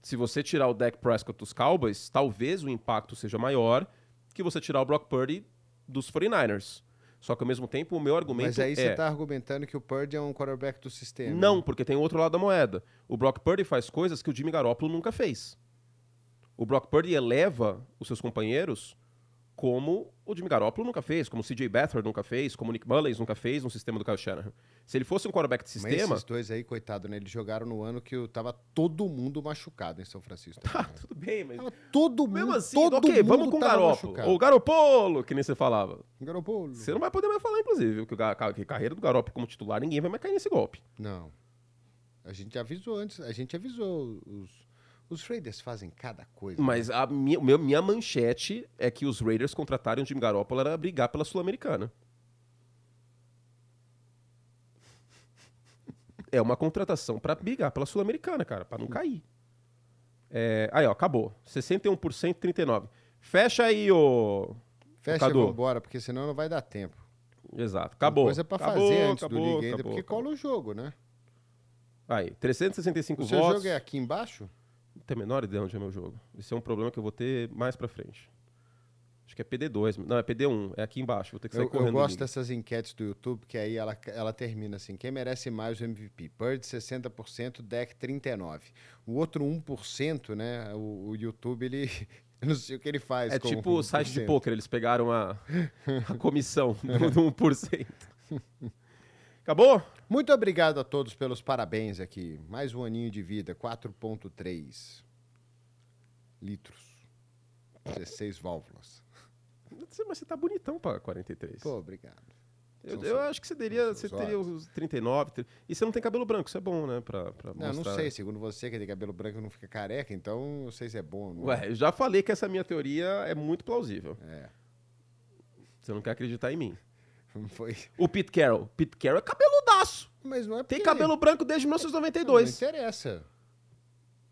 Speaker 2: Se você tirar o Dak Prescott dos Cowboys, talvez o impacto seja maior que você tirar o Brock Purdy dos 49ers. Só que ao mesmo tempo, o meu argumento
Speaker 1: Mas aí
Speaker 2: é...
Speaker 1: você tá argumentando que o Purdy é um quarterback do sistema.
Speaker 2: Não, porque tem o outro lado da moeda. O Brock Purdy faz coisas que o Jimmy Garoppolo nunca fez. O Brock Purdy eleva os seus companheiros como o Jimmy Garoppolo nunca fez, como o CJ Beathard nunca fez, como o Nick Mullins nunca fez no sistema do Kyle Shanahan. Se ele fosse um quarterback de
Speaker 1: Mas
Speaker 2: sistema,
Speaker 1: esses dois aí, coitado, né? Eles jogaram no ano que eu tava todo mundo machucado em São Francisco.
Speaker 2: tá, tudo bem, mas...
Speaker 1: Tava todo mundo,
Speaker 2: Mesmo assim,
Speaker 1: todo
Speaker 2: ok,
Speaker 1: mundo
Speaker 2: vamos com o Garoppolo.
Speaker 1: machucado.
Speaker 2: Ou o Garoppolo, que nem você falava.
Speaker 1: Garoppolo.
Speaker 2: Você não vai poder mais falar, inclusive, que a carreira do Garoppolo como titular, ninguém vai mais cair nesse golpe.
Speaker 1: Não. A gente avisou antes, a gente avisou. Os, os Raiders fazem cada coisa.
Speaker 2: Mas a minha, o meu- minha manchete é que os Raiders contratarem o Jimmy Garoppolo era brigar pela Sul-Americana. É uma contratação pra brigar pela Sul-Americana, cara, pra não cair. É, aí, ó, acabou. 61%, 39%. Fecha aí, ô.
Speaker 1: Fecha e
Speaker 2: Cadu.
Speaker 1: vamos embora, porque senão não vai dar tempo.
Speaker 2: Exato,
Speaker 1: Tem
Speaker 2: acabou.
Speaker 1: coisa pra
Speaker 2: acabou,
Speaker 1: fazer antes
Speaker 2: acabou,
Speaker 1: do Liga ainda,
Speaker 2: acabou,
Speaker 1: porque
Speaker 2: acabou.
Speaker 1: cola o jogo, né?
Speaker 2: Aí, 365
Speaker 1: O seu
Speaker 2: votos.
Speaker 1: jogo é aqui embaixo?
Speaker 2: Tenho a menor ideia onde é meu jogo. Esse é um problema que eu vou ter mais pra frente. Acho que é PD2. Não, é PD1. É aqui embaixo. Vou ter que sair
Speaker 1: Eu, eu
Speaker 2: correndo.
Speaker 1: gosto
Speaker 2: liga.
Speaker 1: dessas enquetes do YouTube, que aí ela, ela termina assim: quem merece mais o MVP? Bird 60%, Deck 39%. O outro 1%, né? O, o YouTube, ele. Eu não sei o que ele faz.
Speaker 2: É tipo o site de
Speaker 1: 1%.
Speaker 2: poker, eles pegaram a, a comissão do, do 1%. Acabou?
Speaker 1: Muito obrigado a todos pelos parabéns aqui. Mais um aninho de vida, 4,3 litros. 16 válvulas.
Speaker 2: Mas você tá bonitão pra 43.
Speaker 1: Pô, obrigado.
Speaker 2: eu, eu acho que você teria, você teria uns 39. tri- E você não tem cabelo branco, isso é bom, né? Pra, pra
Speaker 1: Não,
Speaker 2: mostrar.
Speaker 1: não sei. Segundo você, que tem cabelo branco não fica careca, então não sei se é bom não.
Speaker 2: Ué, eu já falei que essa minha teoria é muito plausível.
Speaker 1: É.
Speaker 2: Você não quer acreditar em mim.
Speaker 1: Foi.
Speaker 2: O Pete Carroll. Pete Carroll é cabeludaço.
Speaker 1: Mas não é
Speaker 2: Tem cabelo branco desde
Speaker 1: Não
Speaker 2: 1992.
Speaker 1: interessa.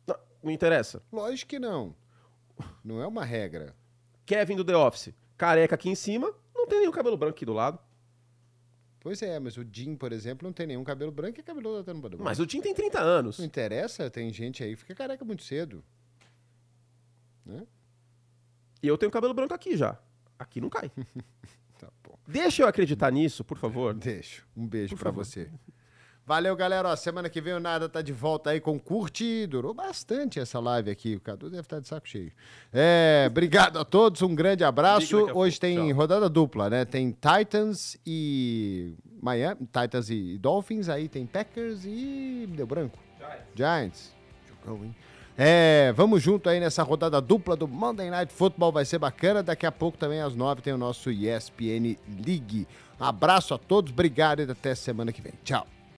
Speaker 2: Não, não interessa.
Speaker 1: Lógico que não. Não é uma regra.
Speaker 2: Kevin do The Office, careca aqui em cima, não tem nenhum cabelo branco aqui do lado.
Speaker 1: Pois é, mas o Jim, por exemplo, não tem nenhum cabelo branco e é cabelo até no branco.
Speaker 2: Mas o Tim tem 30 anos.
Speaker 1: Não interessa, tem gente aí que fica careca muito cedo.
Speaker 2: E eu tenho cabelo branco aqui já. Aqui não cai.
Speaker 1: Tá.
Speaker 2: Deixa eu acreditar nisso, por favor.
Speaker 1: Deixo. Um beijo
Speaker 2: favor.
Speaker 1: você. Valeu, galera. Ó, semana que vem o Nada tá de volta aí com Curte. Durou bastante essa live aqui. O Cadu deve estar de saco cheio. É, obrigado a todos. Um grande abraço. Hoje tem rodada dupla, né? Tem Titans e Miami. Titans e Dolphins. Aí tem Packers e... Deu branco. Giants. Jogão, hein? É, vamos junto aí nessa rodada dupla do Monday Night Football, vai ser bacana. Daqui a pouco também às nove tem o nosso ESPN League. Abraço a todos, obrigado e até semana que vem. Tchau.